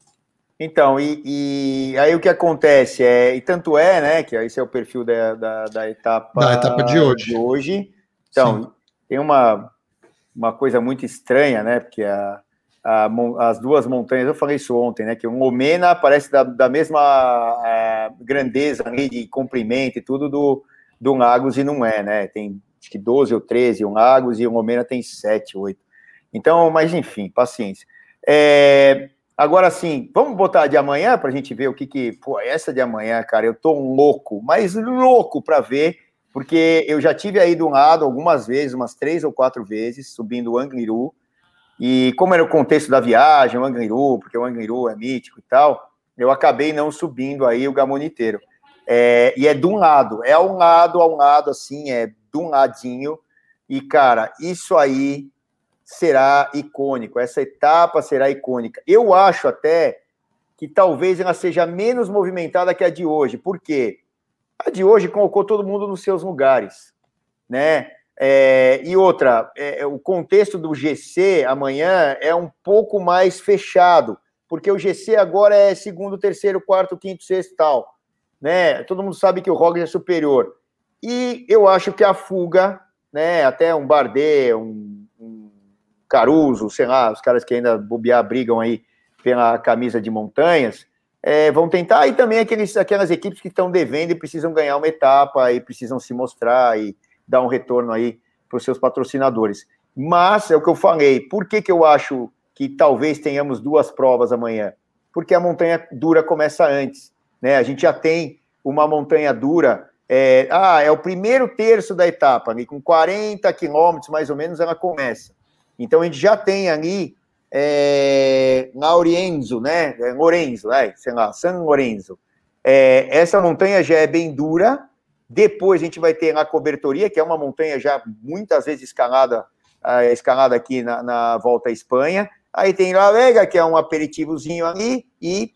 Então, e, e, aí o que acontece é, e tanto é, né, que esse é o perfil da, da, da etapa, da etapa de hoje. De hoje. Então, Sim tem uma, uma coisa muito estranha, né? Porque a, a, as duas montanhas, eu falei isso ontem, né? Que o Omena parece da, da mesma é, grandeza ali de comprimento e tudo do, do Lagos e não é, né? Tem acho que 12 ou 13 um Lagos e o Omena tem 7, 8. Então, mas enfim, paciência. É, agora sim, vamos botar de amanhã para a gente ver o que que. Pô, essa de amanhã, cara, eu tô louco, mas louco para ver porque eu já tive aí do lado algumas vezes, umas três ou quatro vezes, subindo o Angliru, e como era o contexto da viagem, o Angliru, porque o Angliru é mítico e tal, eu acabei não subindo aí o Gamoniteiro. É, e é de um lado, é a um lado, a um lado, assim, é de um ladinho, e, cara, isso aí será icônico, essa etapa será icônica. Eu acho até que talvez ela seja menos movimentada que a de hoje, por quê? A de hoje colocou todo mundo nos seus lugares, né? É, e outra, é, é o contexto do GC amanhã é um pouco mais fechado, porque o GC agora é segundo, terceiro, quarto, quinto, sexto tal, né? Todo mundo sabe que o Roglic é superior. E eu acho que a fuga, né? Até um Bardet, um, um Caruso, sei lá, os caras que ainda bobear brigam aí pela camisa de montanhas, é, vão tentar, e também aqueles, aquelas equipes que estão devendo e precisam ganhar uma etapa e precisam se mostrar e dar um retorno aí para os seus patrocinadores. Mas é o que eu falei, por que, que eu acho que talvez tenhamos duas provas amanhã? Porque a montanha dura começa antes, né? A gente já tem uma montanha dura, é, ah, é o primeiro terço da etapa, ali, com 40 quilômetros mais ou menos ela começa. Então a gente já tem ali é, Laurienzo, né? Lorenzo, é, sei lá, San Lorenzo. É, essa montanha já é bem dura. Depois a gente vai ter a cobertoria, que é uma montanha já muitas vezes escalada, é, escalada aqui na, na, volta à Espanha. Aí tem La Vega, que é um aperitivozinho ali, e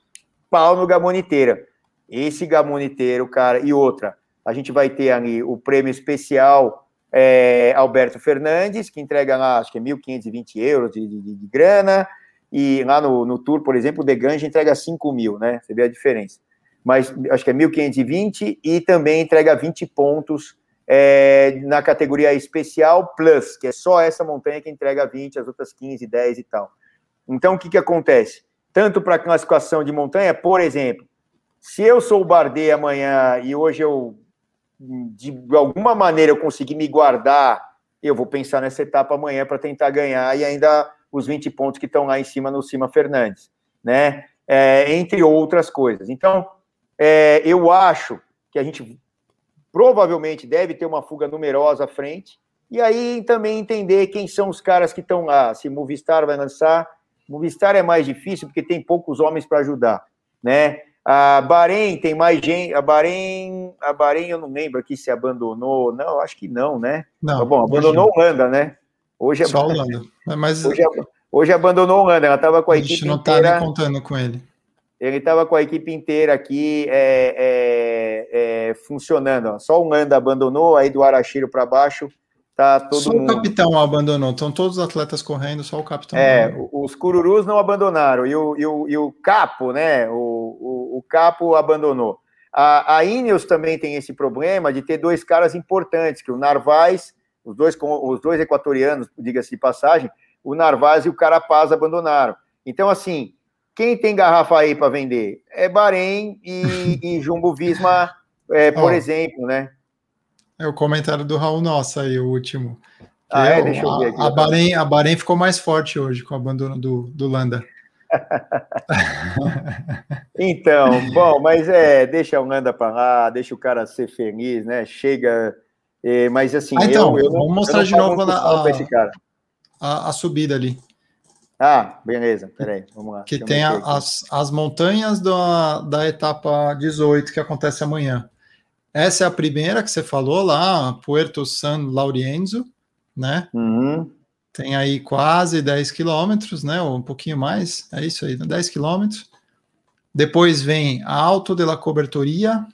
pau no Gamoniteira. Esse Gamoniteiro, cara, e outra, a gente vai ter ali o prêmio especial é, Alberto Fernandes, que entrega lá, acho que é 1.520 euros de, de, de, grana, e lá no, no Tour, por exemplo, o Degrange entrega 5 mil, né? Você vê a diferença. Mas acho que é 1.520 e também entrega 20 pontos é, na categoria especial Plus, que é só essa montanha que entrega 20, as outras 15, 10 e tal. Então, o que, que acontece? Tanto para classificação de montanha, por exemplo, se eu sou o Bardet amanhã e hoje eu de alguma maneira eu conseguir me guardar, eu vou pensar nessa etapa amanhã para tentar ganhar e ainda os 20 pontos que estão lá em cima no Cima Fernandes, né? É, entre outras coisas. Então, é, eu acho que a gente provavelmente deve ter uma fuga numerosa à frente, e aí também entender quem são os caras que estão lá. Se Movistar vai lançar, Movistar é mais difícil porque tem poucos homens para ajudar, né? A Bahrein tem mais gente. A Bahrein, a Bahrein eu não lembro aqui se abandonou. Não, acho que não, né? Não. Bom, abandonou a Holanda, né? Hoje é Só Holanda. Mas... Hoje, hoje abandonou a Holanda. Ela estava com a, a equipe. A gente não está nem contando com ele. Ele estava com a equipe inteira aqui é, é, é, funcionando. Ó. Só o Holanda abandonou, aí do Arashiro para baixo tá todo só mundo. o capitão abandonou, estão todos os atletas correndo, só o capitão. É, abandonou. os cururus não abandonaram, e o, e o, e o capo, né? O, o, o capo abandonou. A, a Ineos também tem esse problema de ter dois caras importantes, que o Narvaez, os dois, os dois equatorianos, diga-se de passagem, o Narvaez e o Carapaz abandonaram. Então, assim, quem tem garrafa aí para vender? É Bahrein e, e Jumbo Visma, é, por oh, exemplo, né? É o comentário do Raul Nossa aí, o último. Ah, é? Deixa eu ver aqui. A, Bahrein, a Bahrein ficou mais forte hoje com o abandono do, do Landa. então, bom, mas é, deixa o Landa para lá, deixa o cara ser feliz, né? Chega. É, mas assim, ah, então, eu, eu vamos mostrar de novo a, a, a subida ali. Ah, beleza, peraí, vamos lá. Que tem a, as, as montanhas da, da etapa 18 que acontece amanhã. Essa é a primeira que você falou lá, Puerto San Laurienzo, né? Uhum. Tem aí quase 10 quilômetros, né? Ou um pouquinho mais, é isso aí, 10 quilômetros. Depois vem a Alto de la Cobertoria.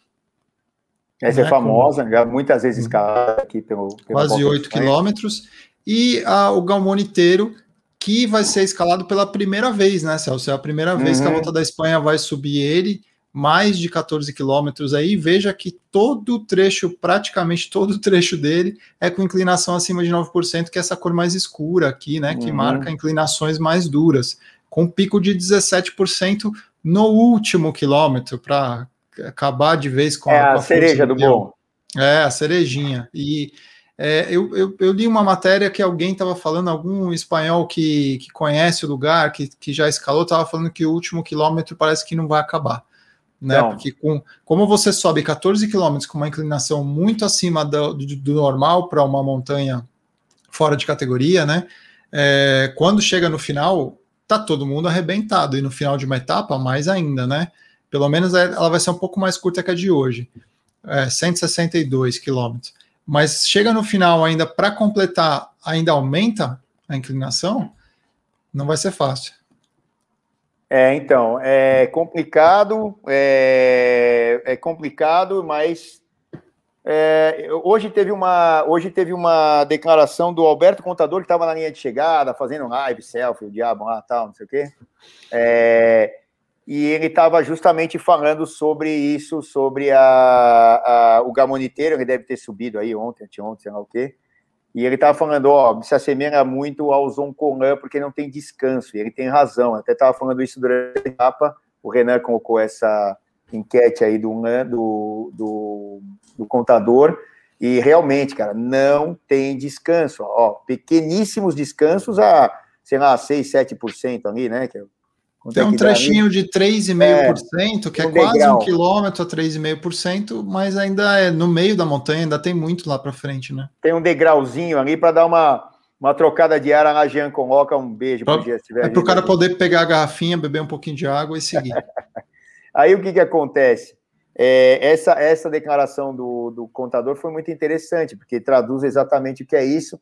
Essa é né, é famosa, já muitas vezes escalada aqui pelo. Quase 8 quilômetros. E a, o Galmoniteiro, que vai ser escalado pela primeira vez, né, Celso? É a primeira uhum. vez que a uhum. Volta da Espanha vai subir ele, mais de 14 quilômetros aí. Veja que todo o trecho, praticamente todo o trecho dele, é com inclinação acima de 9%, que é essa cor mais escura aqui, né, que uhum. marca inclinações mais duras, com pico de 17% no último quilômetro, para acabar de vez com, é a, com a cereja do bom. É, a cerejinha. E é, eu, eu, eu, li uma matéria que alguém estava falando, algum espanhol que, que conhece o lugar, que, que já escalou, estava falando que o último quilômetro parece que não vai acabar. Né? Não. Porque com, como você sobe 14 quilômetros com uma inclinação muito acima do, do, do normal para uma montanha fora de categoria, né? É, quando chega no final, tá todo mundo arrebentado, e no final de uma etapa, mais ainda, né? Pelo menos ela vai ser um pouco mais curta que a de hoje. É, 162 quilômetros mas chega no final ainda para completar, ainda aumenta a inclinação, não vai ser fácil. É, então, é complicado, é, é complicado, mas é, hoje, teve uma, hoje teve uma declaração do Alberto Contador, que estava na linha de chegada, fazendo live, selfie, o diabo lá, tal, não sei o quê. É, e ele estava justamente falando sobre isso, sobre a, a, o gamoniteiro, ele deve ter subido aí ontem, anteontem, sei lá o quê, e ele estava falando, ó, se assemelha muito ao Zoncolan, porque não tem descanso, e ele tem razão, até estava falando isso durante a etapa, o Renan colocou essa enquete aí do, do, do, do contador, e realmente, cara, não tem descanso, ó, pequeníssimos descansos a, sei lá, 6, 7% ali, né, que é tem um trechinho de 3,5%, é, que é um quase degrau. um quilômetro a 3,5%, mas ainda é no meio da montanha, ainda tem muito lá para frente, né? Tem um degrauzinho ali para dar uma, uma trocada de ar na Jean coloca um beijo para É para o cara poder pegar a garrafinha, beber um pouquinho de água e seguir. Aí o que, que acontece? É, essa, essa declaração do, do contador foi muito interessante, porque traduz exatamente o que é isso.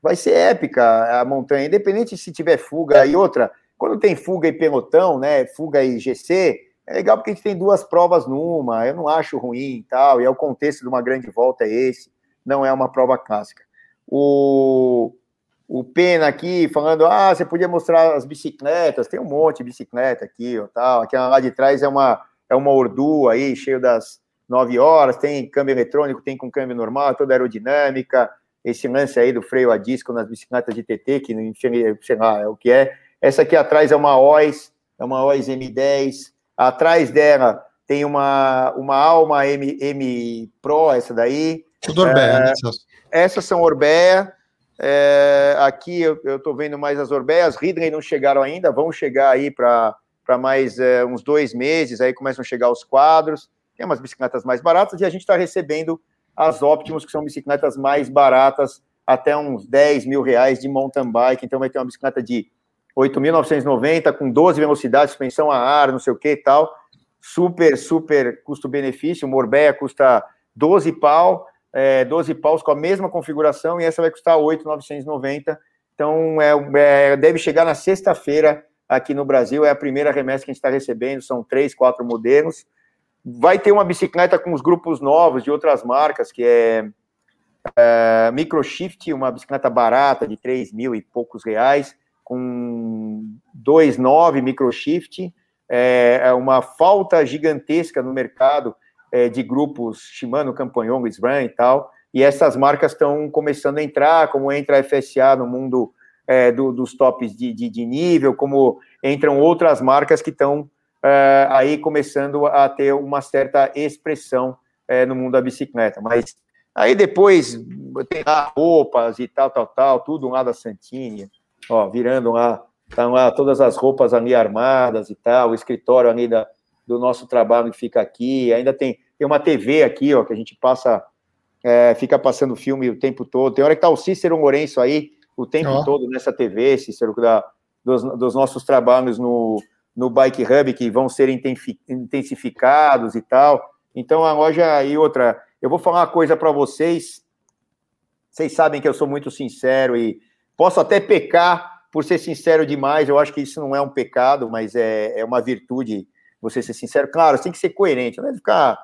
Vai ser épica a montanha, independente se tiver fuga e outra quando tem fuga e pelotão, né, fuga e GC, é legal porque a gente tem duas provas numa, eu não acho ruim e tal, e é o contexto de uma grande volta é esse, não é uma prova clássica. O, o Pena aqui falando, ah, você podia mostrar as bicicletas, tem um monte de bicicleta aqui, ou tal, aquela lá de trás é uma, é uma Ordu aí, cheio das nove horas, tem câmbio eletrônico, tem com câmbio normal, toda aerodinâmica, esse lance aí do freio a disco nas bicicletas de TT, que sei lá, é o que é, essa aqui atrás é uma OIS, é uma OIS M10. Atrás dela tem uma, uma Alma M, M Pro, essa daí. Tudo Orbea, né, é, né, Essas são Orbea. É, aqui eu estou vendo mais as Orbeias. Ridley não chegaram ainda, vão chegar aí para mais é, uns dois meses, aí começam a chegar os quadros. Tem umas bicicletas mais baratas e a gente está recebendo as Optimus, que são bicicletas mais baratas, até uns 10 mil reais de mountain bike. Então vai ter uma bicicleta de 8.990 com 12 velocidades, suspensão a ar, não sei o que e tal. Super, super custo-benefício. Uma Orbeia custa 12 pau, é, 12 paus com a mesma configuração e essa vai custar 8.990. Então, é, é, deve chegar na sexta-feira aqui no Brasil. É a primeira remessa que a gente está recebendo. São três, quatro modelos. Vai ter uma bicicleta com os grupos novos de outras marcas, que é Uh, Microshift, uma bicicleta barata de 3 mil e poucos reais, com 2,9 Microshift, é, é uma falta gigantesca no mercado é, de grupos Shimano, Campagnolo, SRAM e tal, e essas marcas estão começando a entrar, como entra a FSA no mundo é, do, dos tops de, de, de, nível, como entram outras marcas que estão é, aí começando a ter uma certa expressão é, no mundo da bicicleta, mas Aí depois tem lá roupas e tal, tal, tal, tudo lá da Santini, ó, virando lá, estão lá todas as roupas ali armadas e tal, o escritório ali da, do nosso trabalho que fica aqui, ainda tem, tem uma TV aqui, ó, que a gente passa, é, fica passando filme o tempo todo, tem hora que tá o Cícero Lourenço aí, o tempo oh. todo nessa TV, Cícero, da, dos, dos nossos trabalhos no, no Bike Hub, que vão ser intensificados e tal, então a loja e outra eu vou falar uma coisa para vocês. Vocês sabem que eu sou muito sincero e posso até pecar por ser sincero demais. Eu acho que isso não é um pecado, mas é, é uma virtude você ser sincero. Claro, você tem que ser coerente, não é ficar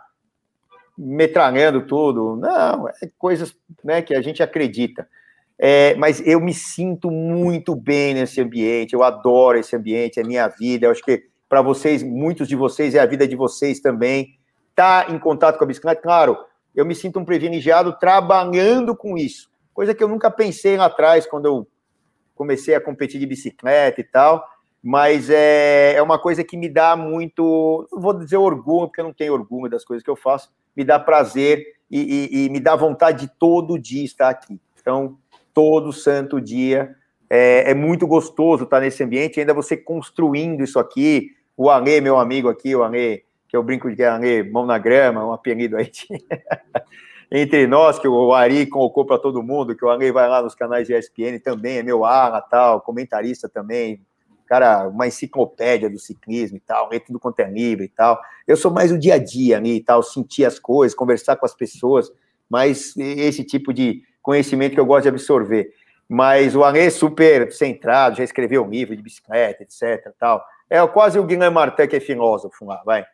metralhando tudo. Não, é coisas né, que a gente acredita. É, mas eu me sinto muito bem nesse ambiente, eu adoro esse ambiente, é minha vida. Eu acho que para vocês, muitos de vocês, é a vida de vocês também. Tá em contato com a bicicleta, claro, eu me sinto um privilegiado trabalhando com isso. Coisa que eu nunca pensei lá atrás, quando eu comecei a competir de bicicleta e tal. Mas é, é uma coisa que me dá muito, não vou dizer orgulho, porque eu não tenho orgulho das coisas que eu faço, me dá prazer e, e, e me dá vontade de todo dia estar aqui. Então, todo santo dia. É, é, muito gostoso estar nesse ambiente, ainda você construindo isso aqui. O Ale, meu amigo aqui, o Ale que eu brinco de ali, mão na grama, um apelido aí. entre nós, que o Ari colocou para todo mundo, que o Ari vai lá nos canais de ESPN também, é meu ala, tal, comentarista também, cara, uma enciclopédia do ciclismo e tal, lê tudo quanto é livre e tal. Eu sou mais o dia a dia ali e tal, sentir as coisas, conversar com as pessoas, mas esse tipo de conhecimento que eu gosto de absorver. Mas o Ale é super centrado, já escreveu um livro de bicicleta, etc. Tal. É quase o Guilherme Martin que é filósofo lá, vai.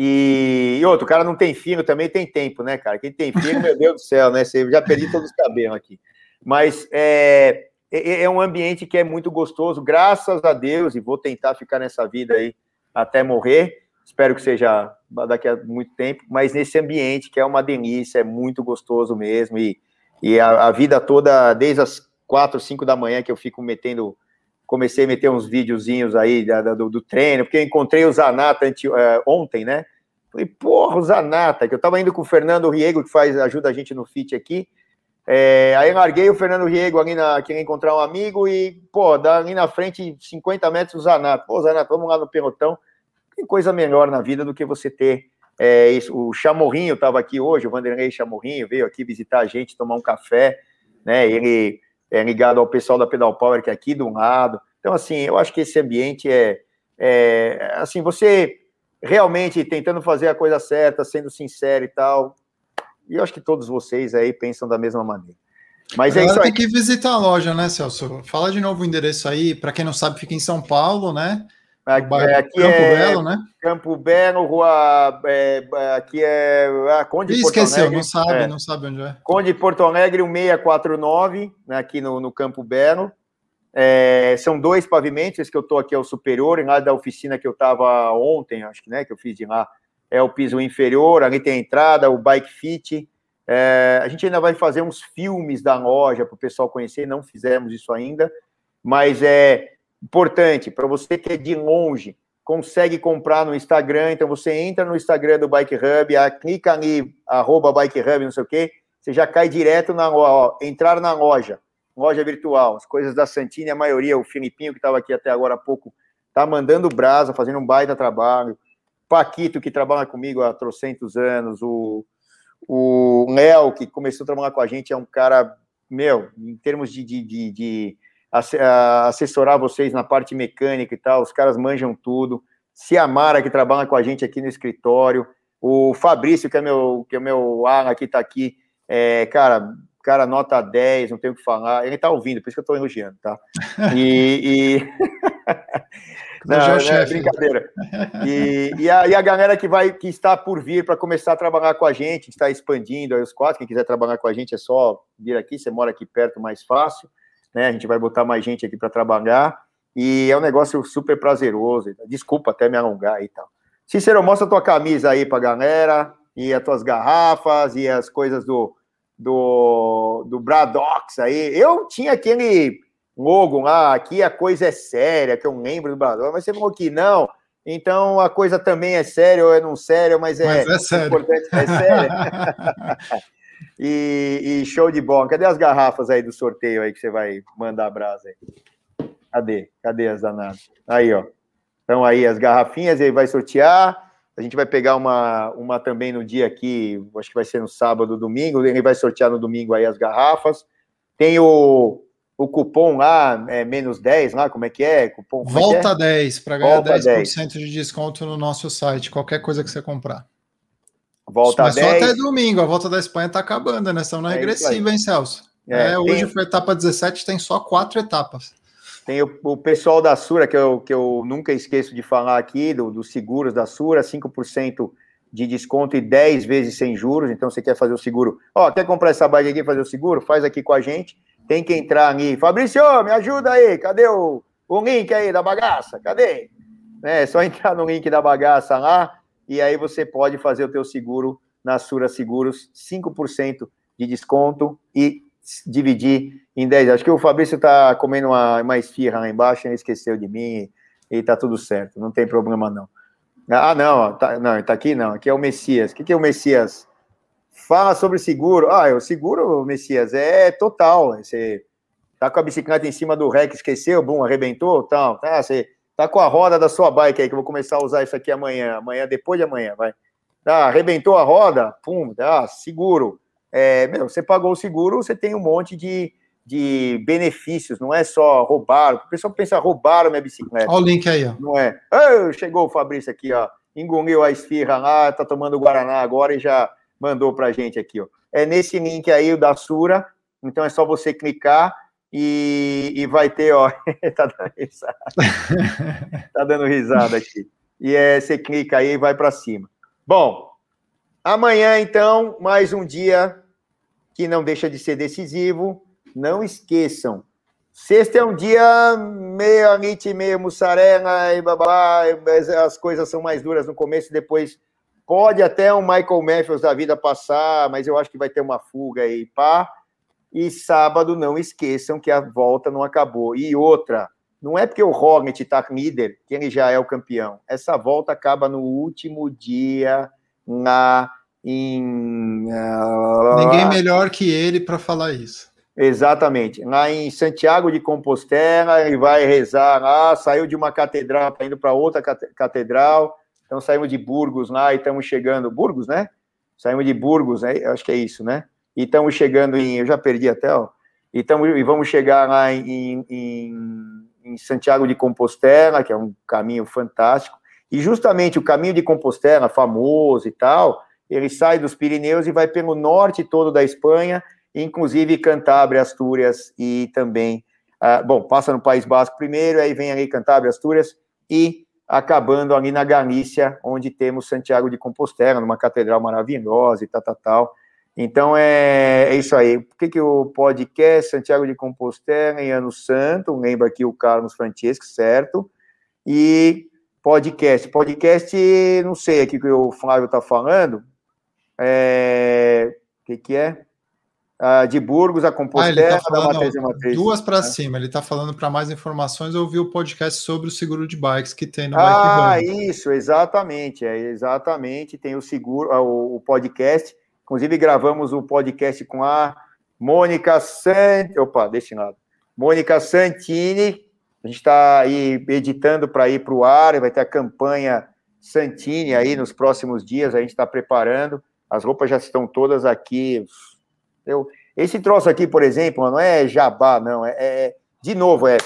E, e, outro, o cara não tem fino, também tem tempo, né, cara? Quem tem fino, meu Deus do céu, né? Você já perdi todos os cabelos aqui. Mas é, é, é, um ambiente que é muito gostoso, graças a Deus, e vou tentar ficar nessa vida aí até morrer. Espero que seja daqui a muito tempo, mas nesse ambiente que é uma delícia, é muito gostoso mesmo. E, e a, a vida toda, desde as quatro, cinco da manhã, que eu fico metendo comecei a meter uns videozinhos aí da, da, do, do, treino, porque encontrei o Zanata é, ontem, né? Falei, porra, o Zanata, que eu tava indo com o Fernando Riego, que faz, ajuda a gente no fit aqui. É, aí larguei o Fernando Riego ali na. Queria encontrar um amigo e, pô, ali na frente, 50 metros, o Zanata. Pô, Zanata, vamos lá no pelotão. Tem coisa melhor na vida do que você ter é, isso. O Chamorrinho estava aqui hoje, o Vanderlei Chamorrinho veio aqui visitar a gente, tomar um café, né? Ele é, ligado ao pessoal da Pedal Power, que é aqui do lado. Então, assim, eu acho que esse ambiente é, é assim, você realmente tentando fazer a coisa certa, sendo sincero e tal. E eu acho que todos vocês aí pensam da mesma maneira. Mas é isso aí. Tem que visitar a loja, né, Celso? Fala de novo o endereço aí. Para quem não sabe, fica em São Paulo, né? Aqui, é, aqui Campo é Belo, né? Campo Belo, rua. É, aqui é a Conde Ih, esqueceu, Alegre, não sabe, é, não sabe onde é. Conde Porto Alegre, 1649, né, aqui no, no Campo Belo. É, são dois pavimentos, esse que eu estou aqui é o superior, e lá da oficina que eu estava ontem, acho que né, que eu fiz de lá, é o piso inferior, ali tem a entrada, o bike fit. É, a gente ainda vai fazer uns filmes da loja para o pessoal conhecer, não fizemos isso ainda, mas é Importante, para você que é de longe, consegue comprar no Instagram, então você entra no Instagram do Bike Hub, clica ali, arroba Bike Hub, não sei o quê, você já cai direto na loja, entrar na loja, loja virtual, as coisas da Santini, a maioria, o Filipinho que estava aqui até agora há pouco, tá mandando brasa, fazendo um baita trabalho, Paquito, que trabalha comigo há trocentos anos, o, o Léo, que começou a trabalhar com a gente, é um cara, meu, em termos de, de, de, de assessorar vocês na parte mecânica e tal, os caras manjam tudo. Ciamara, que trabalha com a gente aqui no escritório, o Fabrício, que é meu, que é meu ala que está aqui, é, cara, cara nota 10, não tem o que falar. Ele tá ouvindo, por isso que eu tô elogiando, tá? E. e... não, não, é brincadeira. E, e, a, e a galera que vai, que está por vir para começar a trabalhar com a gente, está expandindo aí os quatro. Quem quiser trabalhar com a gente é só vir aqui, você mora aqui perto, mais fácil. Né? A gente vai botar mais gente aqui para trabalhar. E é um negócio super prazeroso. Desculpa até me alongar e tal. Cícero, mostra a tua camisa aí pra galera, e as tuas garrafas, e as coisas do, do, do Bradox aí. Eu tinha aquele logo lá, aqui a coisa é séria, que eu lembro do Bradox, mas você falou que não. Então a coisa também é séria, ou é não séria, mas é, mas é sério. importante, é séria. e, e, show de bola. Cadê as garrafas aí do sorteio aí que você vai mandar a brasa aí? Cadê? Cadê as danadas? Aí, ó. Então, aí as garrafinhas, ele vai sortear. A gente vai pegar uma, uma também no dia aqui, acho que vai ser no sábado, domingo. Ele vai sortear no domingo aí as garrafas. Tem o, o cupom lá, é, menos 10 lá, como é que é? Cupom, Volta é? 10, para ganhar Volta 10%, 10 de desconto no nosso site, qualquer coisa que você comprar. Volta Mas 10. só até domingo, a volta da Espanha está acabando, né? Estamos na é regressiva, hein, Celso? É, é hoje tem... foi etapa 17, tem só quatro etapas. Tem o, o, pessoal da Sura, que eu, que eu nunca esqueço de falar aqui, dos do seguros da Sura, 5% de desconto e 10 vezes sem juros. Então, você quer fazer o seguro? Ó, quer comprar essa bike aqui fazer o seguro? Faz aqui com a gente. Tem que entrar ali. Fabrício, me ajuda aí. Cadê o, o link aí da bagaça? Cadê? É só entrar no link da bagaça lá e aí você pode fazer o teu seguro na Sura Seguros, 5% de desconto e dividir em 10. Acho que o Fabrício está comendo uma, uma esfirra lá embaixo, ele esqueceu de mim e está tudo certo, não tem problema não. Ah, não, tá, não, tá aqui não, aqui é o Messias. O que, que é o Messias? Fala sobre seguro. Ah, o seguro, Messias, é total. Você tá com a bicicleta em cima do rec, esqueceu, bum, arrebentou, tal. Tá, você tá com a roda da sua bike aí, que eu vou começar a usar isso aqui amanhã, amanhã, depois de amanhã, vai. Tá, arrebentou a roda, pum, tá, seguro é, meu, você pagou o seguro, você tem um monte de, de benefícios, não é só roubar. O pessoal pensa, roubaram minha bicicleta. Olha o link aí, ó. Não é. Oh, chegou o Fabrício aqui, ó. Engoliu a esfirra lá, tá tomando Guaraná agora e já mandou pra gente aqui, ó. É nesse link aí, o da Sura. Então é só você clicar e, e vai ter, ó. tá dando risada. tá dando risada aqui. E é, você clica aí e vai para cima. Bom, Amanhã, então, mais um dia que não deixa de ser decisivo. Não esqueçam. Sexta é um dia meio anite, meio mussarela e babá, as coisas são mais duras no começo, depois pode até um Michael Matthews da vida passar, mas eu acho que vai ter uma fuga aí, pá. E sábado, não esqueçam que a volta não acabou. E outra, não é porque o Hornet está líder que ele já é o campeão. Essa volta acaba no último dia na em uh, ninguém melhor que ele para falar isso. Exatamente. Lá em Santiago de Compostela, ele vai rezar lá, saiu de uma catedral, tá indo para outra catedral. Então saímos de Burgos lá e estamos chegando. Burgos, né? Saímos de Burgos, né? acho que é isso, né? E estamos chegando em. Eu já perdi até, ó. E, tamo, e vamos chegar lá em, em, em Santiago de Compostela, que é um caminho fantástico. E justamente o caminho de Compostela, famoso e tal, ele sai dos Pirineus e vai pelo norte todo da Espanha, inclusive Cantábria, Astúrias e também, uh, bom, passa no País Basco primeiro, aí vem ali Cantábria, Astúrias e acabando ali na Galícia, onde temos Santiago de Compostela, numa catedral maravilhosa e tal, tal, tal. Então é, é isso aí. Por que, que o podcast Santiago de Compostela em Ano Santo? Lembra aqui o Carlos Francesco, certo? E podcast. Podcast, não sei aqui que o Flávio está falando. É, o que, que é? Ah, de Burgos a Compostela, ah, tá falando, da Matriz e Matriz. Duas para né? cima. Ele está falando para mais informações. Eu ouvi o podcast sobre o seguro de bikes que tem no Ah, Bike isso, exatamente. É, exatamente. Tem o seguro, ah, o, o podcast. Inclusive, gravamos o podcast com a Mônica Sant... Opa, desse lado. Mônica Santini, a gente está aí editando para ir para o ar, vai ter a campanha Santini aí nos próximos dias, a gente está preparando. As roupas já estão todas aqui. Eu, esse troço aqui, por exemplo, não é jabá, não. É, é de novo, é,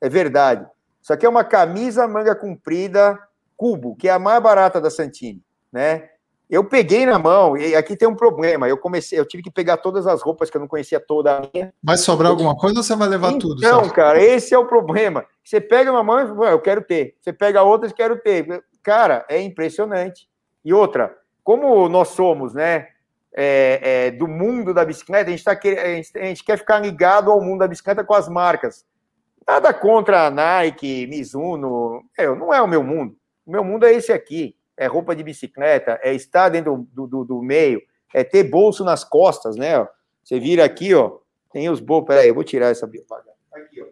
é verdade. Isso aqui é uma camisa manga comprida cubo, que é a mais barata da Santini, né? Eu peguei na mão, e aqui tem um problema. Eu comecei, eu tive que pegar todas as roupas que eu não conhecia toda a minha. Vai sobrar alguma coisa ou você vai levar então, tudo? Não, cara, esse é o problema. Você pega uma mão, eu quero ter. Você pega outra, quero ter. Cara, é impressionante. E outra, como nós somos, né, é, é, do mundo da bicicleta, a gente, tá, a, gente, quer ficar ligado ao mundo da bicicleta com as marcas. Nada contra a Nike, Mizuno, é, não é o meu mundo. O meu mundo é esse aqui é roupa de bicicleta, é estar dentro do, do, do meio, é ter bolso nas costas, né? Você vira aqui, ó, tem os bolsos. Peraí, eu vou tirar essa propaganda. Aqui, ó.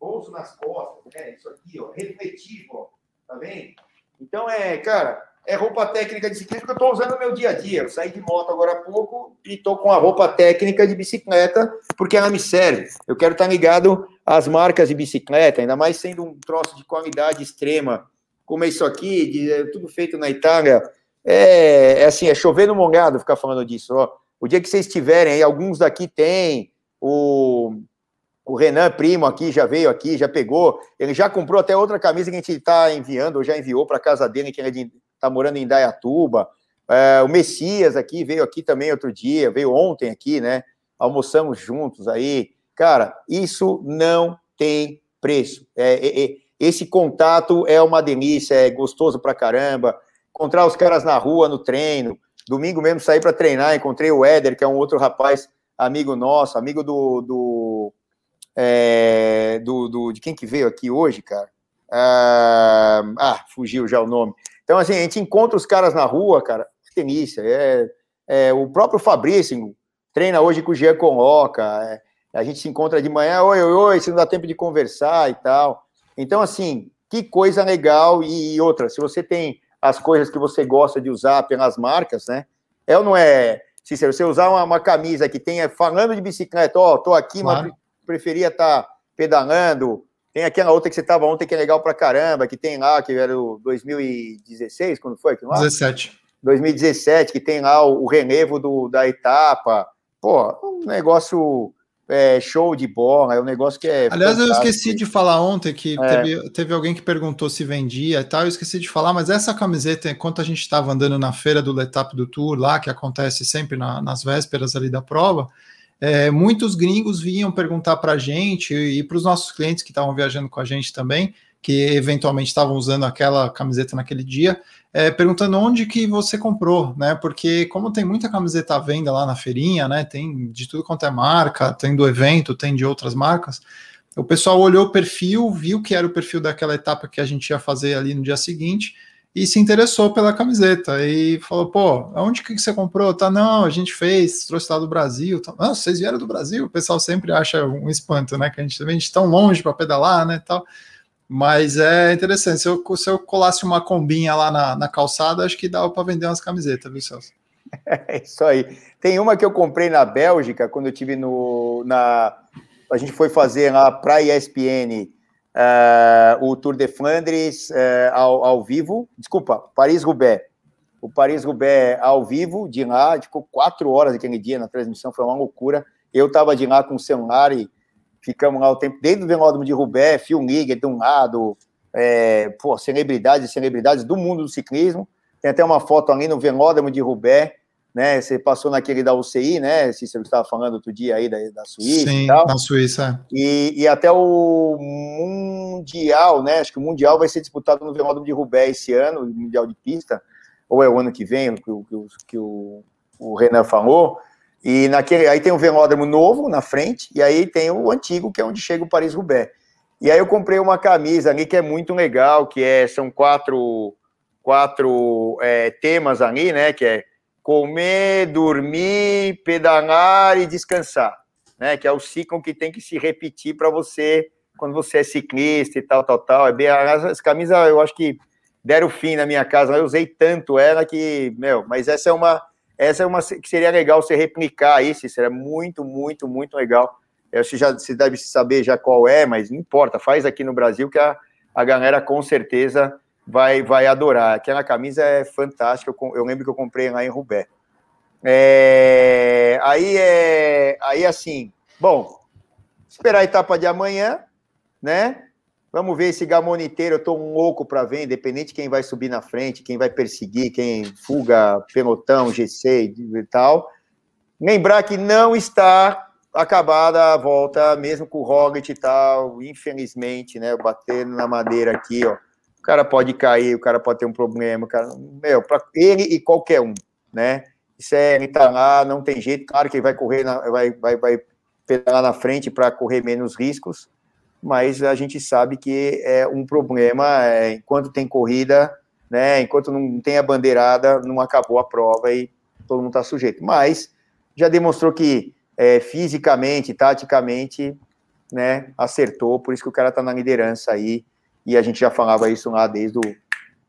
Bolso nas costas, né? Isso aqui, ó, refletivo, ó. Tá vendo? Então, é, cara, é roupa técnica de ciclismo que eu estou usando no meu dia a dia. Eu saí de moto agora há pouco e estou com a roupa técnica de bicicleta porque ela me serve. Eu quero estar ligado às marcas de bicicleta, ainda mais sendo um troço de qualidade extrema como é isso aqui, de, é tudo feito na Itália. É, é, assim, é chover no molhado ficar falando disso. Ó. O dia que vocês tiverem aí, alguns daqui tem, o, o Renan Primo aqui já veio aqui, já pegou, ele já comprou até outra camisa que a gente está enviando, ou já enviou para casa dele, que ele está morando em Dayatuba. É, o Messias aqui veio aqui também outro dia, veio ontem aqui, né? Almoçamos juntos aí. Cara, isso não tem preço. É, é, é esse contato é uma delícia, é gostoso pra caramba. Encontrar os caras na rua, no treino. Domingo mesmo saí para treinar, encontrei o Éder, que é um outro rapaz, amigo nosso, amigo do. do, é, do, do de quem que veio aqui hoje, cara? Ah, ah, fugiu já o nome. Então, assim, a gente encontra os caras na rua, cara, que delícia. É, é, o próprio Fabrício treina hoje com o Jean Conloca. É, a gente se encontra de manhã, oi, oi, oi, se não dá tempo de conversar e tal. Então, assim, que coisa legal. E outra, se você tem as coisas que você gosta de usar pelas marcas, né? É ou não é, Cícero? Você usar uma, uma camisa que tenha, falando de bicicleta, ó, oh, tô aqui, claro. mas preferia estar tá pedalando. Tem aquela outra que você estava ontem que é legal pra caramba, que tem lá, que era o 2016, quando foi? Aquilo lá? 17. 2017, que tem lá o, o relevo do, da etapa. Pô, um negócio é, show de bola, é um negócio que é. Aliás, fantástico. eu esqueci de falar ontem que é. teve, teve alguém que perguntou se vendia e tal, eu esqueci de falar, mas essa camiseta, enquanto a gente estava andando na feira do Letap do Tour, lá, que acontece sempre na, nas vésperas ali da prova, é, muitos gringos vinham perguntar para a gente e para os nossos clientes que estavam viajando com a gente também, que eventualmente estavam usando aquela camiseta naquele dia, é, perguntando onde que você comprou, né? Porque como tem muita camiseta à venda lá na feirinha, né? Tem de tudo quanto é marca, tem do evento, tem de outras marcas. O pessoal olhou o perfil, viu que era o perfil daquela etapa que a gente ia fazer ali no dia seguinte e se interessou pela camiseta e falou: pô, onde que você comprou? Tá, não, a gente fez, trouxe lá do Brasil. Tá, ah, vocês vieram do Brasil? O pessoal sempre acha um espanto, né? Que a gente vem tão longe para pedalar, né? Tal. Mas é interessante. Se eu, se eu colasse uma combinha lá na, na calçada, acho que dava para vender umas camisetas, viu, Celso? É isso aí. Tem uma que eu comprei na Bélgica, quando eu tive no. Na, a gente foi fazer lá para a ESPN uh, o Tour de Flandres uh, ao, ao vivo. Desculpa, Paris-Roubaix. O Paris-Roubaix ao vivo, de lá, ficou quatro horas aquele dia na transmissão, foi uma loucura. Eu estava de lá com o celular e ficamos lá o tempo, desde o velódromo de Rubé, Phil Nigger de um lado, é, pô, celebridades e celebridades do mundo do ciclismo. Tem até uma foto ali no velódromo de Rubé, né? Você passou naquele da UCI, né? Se você estava falando outro dia aí da, da Suíça Sim, e tal. na Suíça. E, e até o Mundial, né? Acho que o Mundial vai ser disputado no velódromo de Rubé esse ano, o Mundial de Pista, ou é o ano que vem, que, que, que o, o Renan falou. E naquele, aí tem um velódromo novo na frente, e aí tem o antigo, que é onde chega o Paris-Roubaix. E aí eu comprei uma camisa ali que é muito legal, que é, são quatro, quatro é, temas ali, né? Que é comer, dormir, pedalar e descansar, né? Que é o ciclo que tem que se repetir para você quando você é ciclista e tal, tal, tal. É bem, as camisas eu acho que deram fim na minha casa, eu usei tanto ela que, meu, mas essa é uma essa é uma que seria legal você replicar isso, seria muito, muito, muito legal. Você já você deve saber já qual é, mas não importa, faz aqui no Brasil que a, a galera com certeza vai, vai adorar. Aquela camisa é fantástica, eu, eu lembro que eu comprei lá em Rubé. É, aí é aí assim, bom, esperar a etapa de amanhã, né? Vamos ver esse gamoniteiro, eu tô um louco para ver, independente de quem vai subir na frente, quem vai perseguir, quem fuga, pelotão, GC e tal. Lembrar que não está acabada a volta, mesmo com o Roglic e tal, infelizmente, né? Batendo na madeira aqui, ó. O cara pode cair, o cara pode ter um problema, cara. Meu, para ele e qualquer um, né? Isso é, ele tá lá, não tem jeito. Claro que ele vai correr, na, vai, vai, vai pedalar na frente para correr menos riscos, mas a gente sabe que é um problema é, enquanto tem corrida, né? Enquanto não tem a bandeirada, não acabou a prova e todo mundo está sujeito. Mas já demonstrou que é, fisicamente, taticamente, né, acertou, por isso que o cara está na liderança aí, e a gente já falava isso lá desde, o,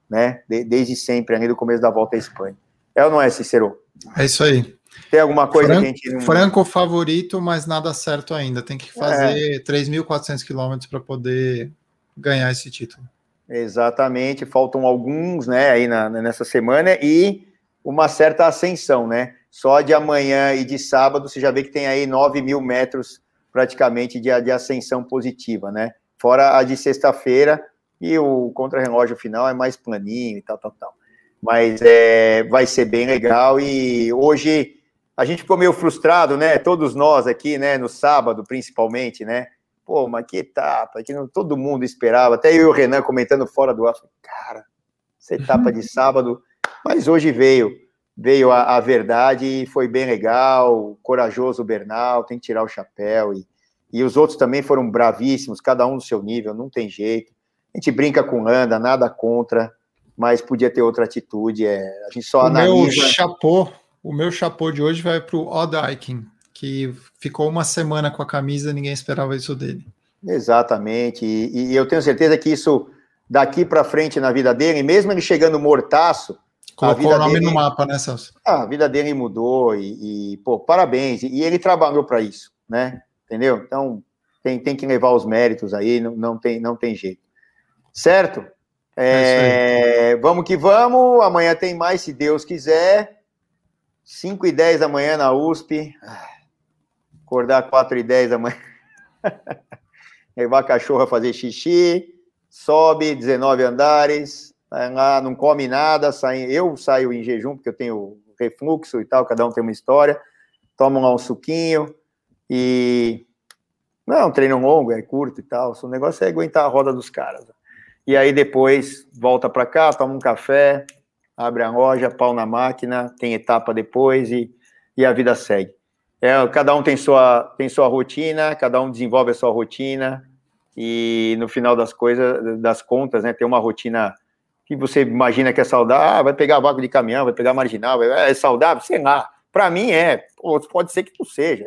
né, de, desde sempre, ali do começo da volta à Espanha. É ou não é, Cicero? É isso aí. Tem alguma coisa Franco, que a gente não... Franco favorito, mas nada certo ainda. Tem que fazer é. 3.400 quilômetros para poder ganhar esse título. Exatamente, faltam alguns, né, aí na, nessa semana e uma certa ascensão, né? Só de amanhã e de sábado você já vê que tem aí 9 mil metros praticamente de, de ascensão positiva, né? Fora a de sexta-feira e o contra-relógio final é mais planinho e tal, tal, tal. Mas é, vai ser bem legal e hoje a gente ficou meio frustrado, né? Todos nós aqui, né? No sábado, principalmente, né? Pô, mas que etapa, que não, todo mundo esperava. Até eu e o Renan comentando fora do ar, cara, essa etapa de sábado, mas hoje veio veio a, a, verdade e foi bem legal, corajoso o Bernal, tem que tirar o chapéu, e, e os outros também foram bravíssimos, cada um no seu nível, não tem jeito. A gente brinca com Landa, nada contra, mas podia ter outra atitude, é, a gente só o analisa... Meu chapô, o meu chapô de hoje vai para o Odd que ficou uma semana com a camisa, ninguém esperava isso dele. Exatamente, e, e eu tenho certeza que isso daqui para frente na vida dele, mesmo ele chegando mortaço, Colocou o nome dele, no mapa, né, Celso? a vida dele mudou e, e pô, parabéns. E, ele trabalhou para isso, né? Entendeu? Então, tem, tem que levar os méritos aí, não, não, tem, não tem jeito. Certo? É, é vamos que vamos. Amanhã tem mais, se Deus quiser. 5 e 10 da manhã na USP. Acordar 4 e 10 da manhã. levar a cachorra fazer xixi. Sobe 19 andares lá não come nada, sai, eu saio em jejum, porque eu tenho refluxo e tal, cada um tem uma história, tomo lá um suquinho e. Não é um treino longo, é curto e tal, o negócio é aguentar a roda dos caras. E aí depois volta para cá, toma um café, abre a loja, pau na máquina, tem etapa depois e, e a vida segue. É, cada um tem sua, tem sua rotina, cada um desenvolve a sua rotina e no final das coisas, das contas, né, tem uma rotina que você imagina que é saudável, ah, vai pegar vácuo de caminhão, vai pegar marginal, vai, é saudável, sei lá. Para mim é, Pô, pode ser que não seja.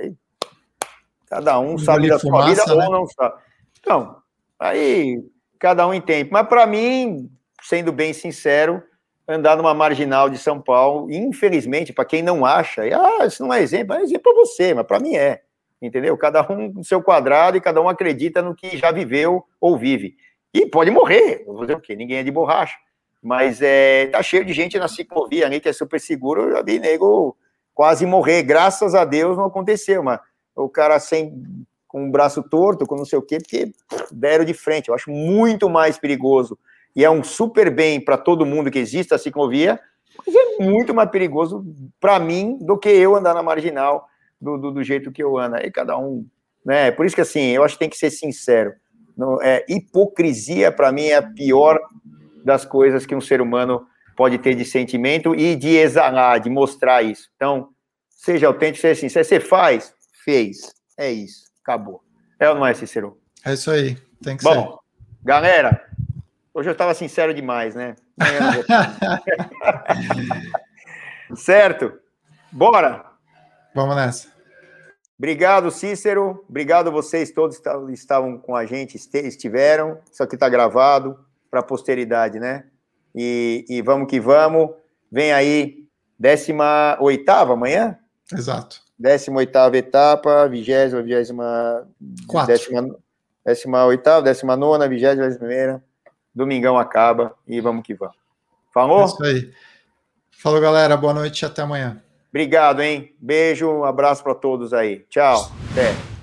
Cada um sabe da sua vida né? ou não sabe. Então, aí cada um entende. Mas para mim, sendo bem sincero, andar numa marginal de São Paulo, infelizmente, para quem não acha, ah, isso não é exemplo, é exemplo para você, mas para mim é. Entendeu? Cada um no seu quadrado e cada um acredita no que já viveu ou vive. E pode morrer, vou dizer o quê? Ninguém é de borracha. Mas é, tá cheio de gente na ciclovia ali que é super seguro. Eu já vi nego quase morrer. Graças a Deus não aconteceu, mas o cara sem com o braço torto, com não sei o quê, porque deram de frente. Eu acho muito mais perigoso. E é um super bem para todo mundo que exista a ciclovia, mas é muito mais perigoso para mim do que eu andar na marginal do, do, do, jeito que eu ando. Aí cada um, né? Por isso que assim, eu acho que tem que ser sincero. Não, é, hipocrisia, para mim, é a pior das coisas que um ser humano pode ter de sentimento e de exalar, de mostrar isso. Então, seja autêntico, seja sincero. Você faz? Fez. É isso. Acabou. É ou não é, Cícero? É isso aí. Tem que Bom, ser. Bom, galera, hoje eu estava sincero demais, né? certo? Bora! Vamos nessa. Obrigado, Cícero. Obrigado vocês todos que estavam com a gente, estiveram. Isso aqui está gravado para a posteridade, né? E, e, vamos que vamos. Vem aí, 18 amanhã? Exato. 18 etapa, 20, 20, 18, 19, 20, 21. Domingão acaba e vamos que vamos. Falou? É isso aí. Falou, galera. Boa noite e até amanhã. Obrigado, hein? Beijo, um abraço para todos aí. Tchau. Até.